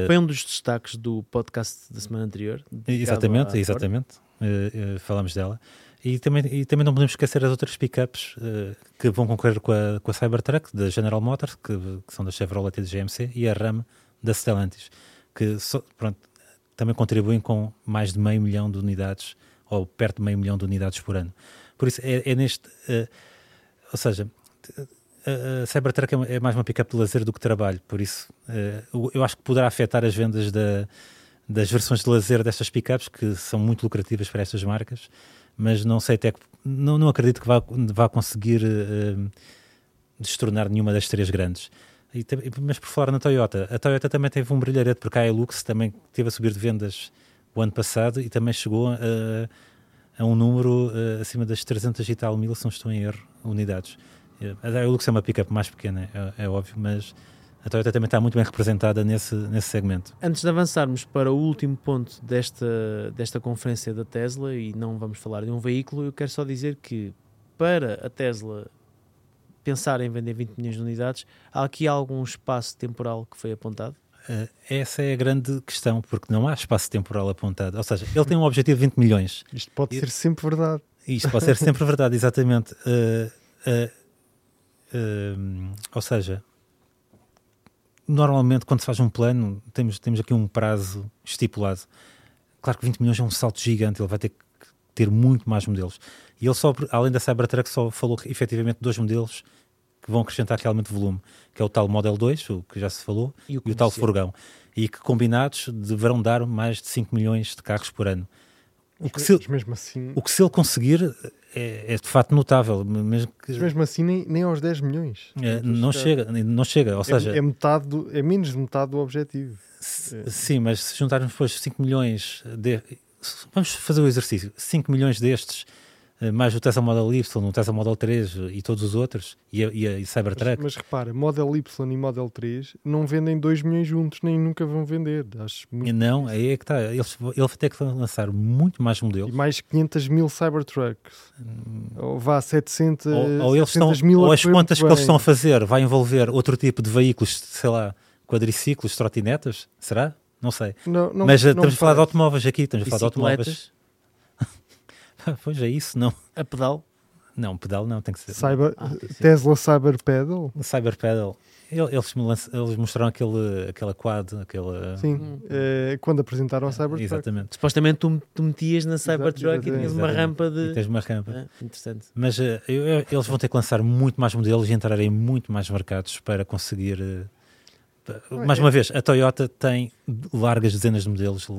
Foi um dos destaques do podcast da semana anterior. Exatamente, exatamente. Uh, uh, falamos dela. E também, e também não podemos esquecer as outras pickups uh, que vão concorrer com a, com a Cybertruck da General Motors, que, que, são da Chevrolet e da GMC, e a Ram da Stellantis, que so, pronto, também contribuem com mais de meio milhão de unidades, ou perto de meio milhão de unidades por ano. Por isso, é, é neste. Uh, ou seja, a Cybertruck é, é mais uma pickup de lazer do que trabalho, por isso uh, eu acho que poderá afetar as vendas da, das versões de lazer destas pickups, que são muito lucrativas para estas marcas, mas não sei até que. Não, não acredito que vá, vá conseguir uh, destronar nenhuma das três grandes. E, mas por falar na Toyota, a Toyota também teve um brilharete, porque a Hilux também teve a subir de vendas o ano passado e também chegou a, a um número uh, acima das 300 e tal mil, se não estou em erro, unidades. A Hilux é uma pickup mais pequena, é, é, óbvio, mas a Toyota também está muito bem representada nesse, nesse segmento. Antes de avançarmos para o último ponto desta, desta conferência da Tesla, e não vamos falar de um veículo, eu quero só dizer que para a Tesla pensar em vender 20 milhões de unidades, há aqui algum espaço temporal que foi apontado? Uh, essa é a grande questão, porque não há espaço temporal apontado. Ou seja, ele tem um objetivo de 20 milhões. Isto pode e, ser sempre verdade. Isto pode ser sempre verdade, exatamente. Uh, uh, ou seja, normalmente quando se faz um plano, temos, temos aqui um prazo estipulado. Claro que 20 milhões é um salto gigante, ele vai ter que ter muito mais modelos. E ele só, além da Cybertruck, só falou efetivamente dois modelos que vão acrescentar realmente volume, que é o tal Model 2, o que já se falou, e o, e o tal furgão. E que combinados deverão dar mais de 5 milhões de carros por ano. O que, se, mesmo assim... o que se ele conseguir é, é de facto notável. Mesmo que... Mas mesmo assim nem, nem aos 10 milhões. É, não, chega, não chega, ou é, seja... É, metade do, é menos de metade do objetivo. Sim, mas se juntarmos depois 5 milhões de... Vamos fazer o exercício. 5 milhões destes mais o Tesla Model Y, o Tesla Model 3 e todos os outros, e a, e a Cybertruck. Mas, mas, repara, Model Y e Model 3 não vendem 2 milhões juntos, nem nunca vão vender. Acho muito não, difícil. aí é que está. Eles, ele vai ter que lançar muito mais modelos. E mais 500 mil Cybertrucks. Hum. Ou vá 700, ou, ou eles estão, mil. Ou as contas que eles estão a fazer vai envolver outro tipo de veículos, sei lá, quadriciclos, trotinetas? Será? Não sei. Não, não, Mas não estamos a falar de automóveis aqui, estamos a falar de automóveis. pois é isso, não. A pedal? Não, pedal não, tem que ser. Cyber, ah, Tesla Cyber Pedal? Cyber Pedal. Eles, eles mostraram aquele, aquela quad, aquela... Sim, hum. é, quando apresentaram a Cybertruck. Exatamente. Supostamente tu, tu metias na Cybertruck e tinhas uma rampa de... E tens uma rampa. Ah, interessante. Mas uh, eu, eu, eles vão ter que lançar muito mais modelos e entrar em muito mais mercados para conseguir... Uh, mais uma vez, a Toyota tem largas dezenas de modelos,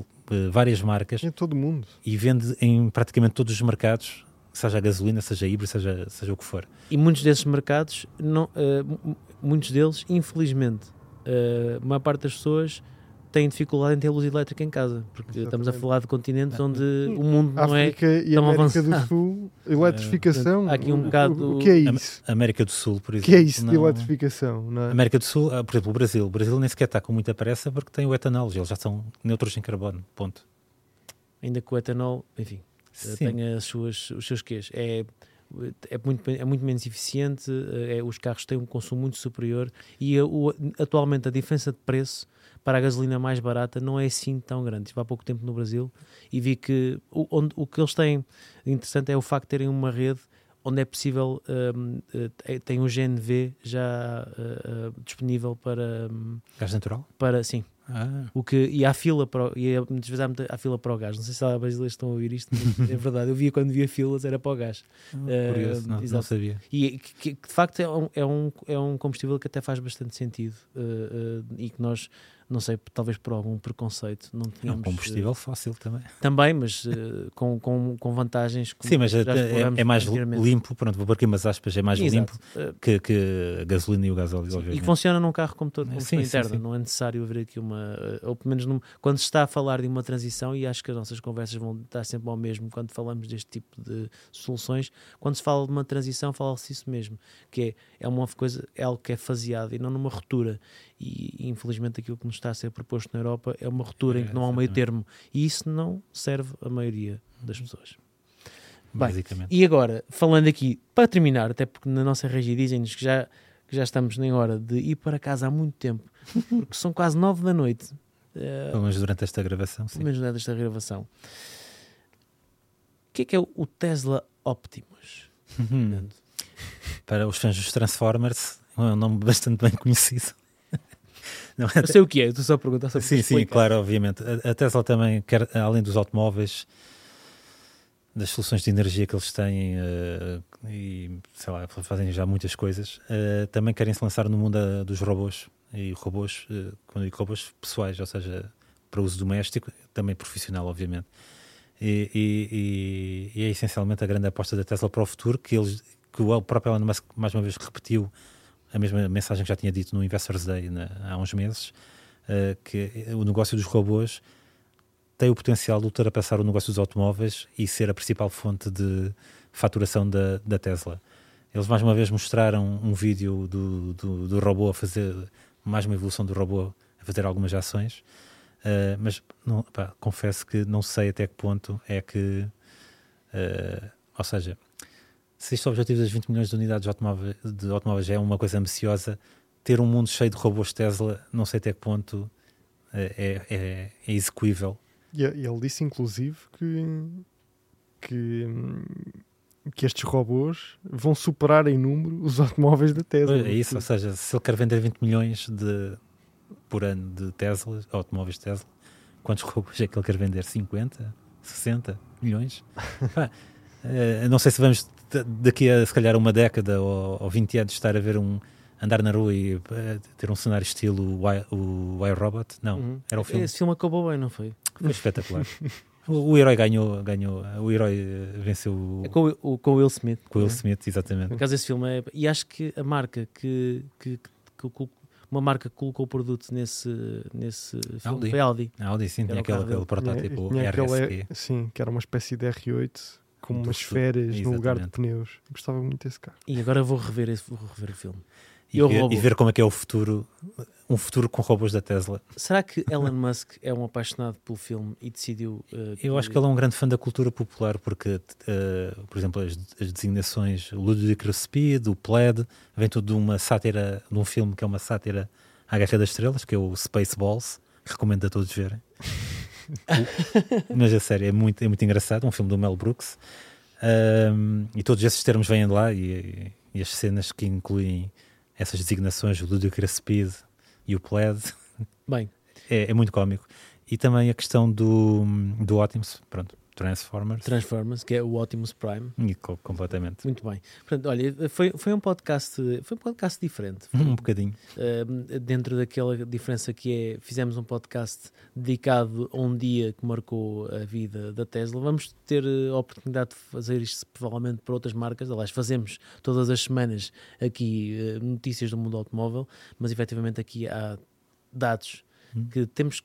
várias marcas. Em todo o mundo. E vende em praticamente todos os mercados, seja a gasolina, seja a híbrido, seja, seja o que for. E muitos desses mercados, não, uh, muitos deles, infelizmente, uh, a maior parte das pessoas têm dificuldade em ter luz elétrica em casa, porque Exatamente. estamos a falar de continentes onde o mundo não África é e tão América avançado. do Sul, eletrificação. Há aqui um bocado. O, que é isso? América do Sul, por exemplo. O que é isso de eletrificação? Não é? América do Sul, ah, por exemplo, o Brasil. O Brasil nem sequer está com muita pressa porque tem o etanol, eles já são neutros em carbono. Ponto. Ainda que o etanol, enfim, Sim. tenha as suas, os seus quês. É é muito, é muito menos eficiente, é, os carros têm um consumo muito superior e o, atualmente a diferença de preço para a gasolina mais barata não é assim tão grande. Estive há pouco tempo no Brasil e vi que o, onde, o que eles têm interessante é o facto de terem uma rede onde é possível, um, uh, tem um GNV já uh, uh, disponível para... Um, Gás natural? Para, sim, ah. O que, e há fila para, e é, muitas vezes há, há, fila para o gás. Não sei se há brasileiros estão a ouvir isto, mas é verdade. Eu via quando via filas, era para o gás. Uh, curioso, não, não, sabia. E que, que, de facto é um, é, um, é um combustível que até faz bastante sentido e que nós não sei, talvez por algum preconceito, não tínhamos... É um combustível uh, fóssil também. Também, mas uh, com, com, com vantagens... Sim, mas é, é, mais limpo, pronto, vou pôr aqui umas aspas, é mais Exato. limpo que, que a gasolina e o gasóleo, sim, E funciona num carro como todo, como sim, interna, sim, não é necessário haver aqui uma... ou pelo menos num, quando se está a falar de uma transição, e acho que as nossas conversas vão estar sempre ao mesmo quando falamos deste tipo de soluções, quando se fala de uma transição, fala-se isso mesmo, que é, é uma coisa, é algo que é faseado e não numa ruptura e, infelizmente aquilo que nos está a ser proposto na Europa é uma ruptura é, em que não há um meio termo e isso não serve a maioria das pessoas. Bem, basicamente. E agora, falando aqui, para terminar, até porque na nossa regia dizem-nos que já, que já estamos em hora de ir para casa há muito tempo, porque são quase nove da noite, eh, Pelo menos durante esta gravação, sim. pelo menos desta gravação. O que é que é o- o Tesla Optimus? Uhum. Para os fãs dos Transformers, é um nome bastante bem conhecido. Não é Eu sei o que é, tu só perguntas só para Sim, sim, claro, obviamente. A, a Tesla também, quer, além dos automóveis, das soluções de energia que eles têm eh, e, sei lá, fazem já muitas coisas, eh, também querem se lançar no mundo ah, dos robôs. E robôs, eh, quando digo robôs pessoais, ou seja, para uso doméstico, também profissional, obviamente. E, e- e- e é essencialmente a grande aposta da Tesla para o futuro, que, eles, que o próprio Elon Musk mais uma vez repetiu a mesma mensagem que já tinha dito no Investors Day na- há uns meses, eh, que o negócio dos robôs tem o potencial de ultrapassar o negócio dos automóveis e ser a principal fonte de faturação da, da Tesla. Eles mais uma vez mostraram um vídeo do, do, do robô a fazer mais uma evolução do robô a fazer algumas ações, eh, mas não, pá, confesso que não sei até que ponto é que, eh, ou seja, se este objetivo das 20 milhões de unidades de automóveis, de automóveis é uma coisa ambiciosa, ter um mundo cheio de robôs Tesla, não sei até que ponto eh, é, é, é execuível. E ele disse, inclusive, que, que, que estes robôs vão superar em número os automóveis da Tesla. É isso, ou seja, se ele quer vender 20 milhões de, por ano de Tesla, automóveis Tesla, quantos robôs é que ele quer vender? 50? 60 milhões? Eh, não sei se vamos daqui a se calhar uma década ou, ou 20 anos estar a ver um andar na rua e eh, ter um cenário estilo o, I- o iRobot. Não, Uhum. era o filme. Esse filme acabou bem, não foi? Foi espetacular. o, o herói ganhou, ganhou, o herói eh, venceu o, É com, o, com o Will Smith. com o Will né? Smith, exatamente. Por acaso esse filme é. E acho que a marca que. que, que- que- uma marca que colocou o produto nesse, nesse filme Audi. foi Audi. A Audi sim, tinha aquele, aquele protótipo Tinha aquele- RSP. sim, que era uma espécie de R8 com umas férias no lugar de pneus. Gostava muito desse carro. E agora vou rever, esse, vou rever o filme. E, E o ver, e ver como é que é o futuro, um futuro com robôs da Tesla. Será que Elon Musk é um apaixonado pelo filme e decidiu. uh, Eu acho que ele é um grande fã da cultura popular, porque, eh, por exemplo, as, as designações Ludicrous Speed, o Plaid, vem tudo de uma sátira, de um filme que é uma sátira à Guerra das Estrelas, que é o Spaceballs, que recomendo a todos verem. Mas a série é muito, é muito engraçado, um filme do Mel Brooks. Ahm, e todos esses termos vêm de lá e, e as cenas que incluem essas designações, o Ludicrous e o Plaid, Bem, é, é muito cómico. E também a questão do, do Optimus, pronto, Transformers. Transformers, que é o Optimus Prime. E co- completamente. Muito bem. Portanto, olha, foi, foi um podcast, foi um podcast diferente. Um bocadinho. Uh, dentro daquela diferença que é, fizemos um podcast dedicado a um dia que marcou a vida da Tesla. Vamos ter uh, a oportunidade de fazer isto provavelmente para outras marcas. Aliás, fazemos todas as semanas aqui uh, notícias do mundo automóvel, mas efetivamente aqui há dados Hum. que temos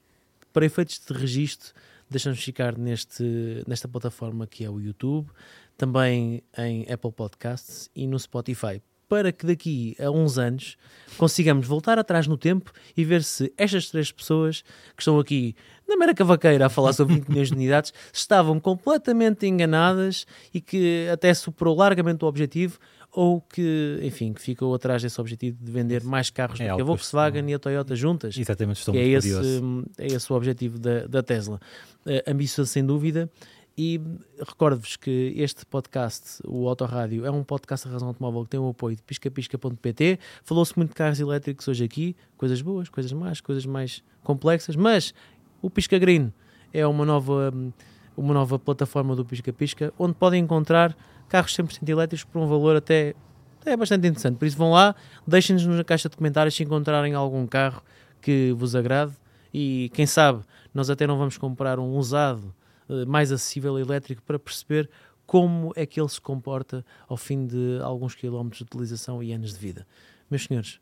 para efeitos de registro. Deixamos ficar neste, nesta plataforma que é o YouTube, também em Apple Podcasts e no Spotify, para que daqui a uns anos consigamos voltar atrás no tempo e ver se estas três pessoas que estão aqui na mera cavaqueira a falar sobre 20 milhões de unidades estavam completamente enganadas e que até superou largamente o objetivo ou que, enfim, que ficou atrás desse objetivo de vender mais carros É do que a Volkswagen e a Toyota juntas. Exatamente, estou Que é, esse, curioso. é esse o objetivo da, da Tesla. Eh, ambicioso, sem dúvida. E recordo-vos que este podcast, o Autorádio, é um podcast da Razão Automóvel que tem o apoio de piscapisca.pt. Falou-se muito de carros elétricos hoje aqui, coisas boas, coisas más, coisas mais complexas, mas o Pisca Green é uma nova, hum, uma nova plataforma do Pisca Pisca, onde podem encontrar carros 100% elétricos por um valor até, até bastante interessante. Por isso vão lá, deixem-nos na caixa de comentários se encontrarem algum carro que vos agrade e quem sabe nós até não vamos comprar um usado eh, mais acessível elétrico para perceber como é que ele se comporta ao fim de alguns quilómetros de utilização e anos de vida. Meus senhores,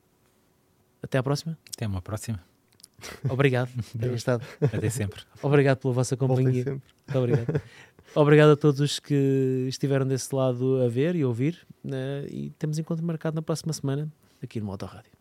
até à próxima. Até uma próxima. Obrigado por terem estado. Até sempre. Obrigado pela vossa companhia. sempre. Muito obrigado. Obrigado a todos os que estiveram desse lado a ver e ouvir. né? e temos encontro marcado na próxima semana aqui no Motorrádio.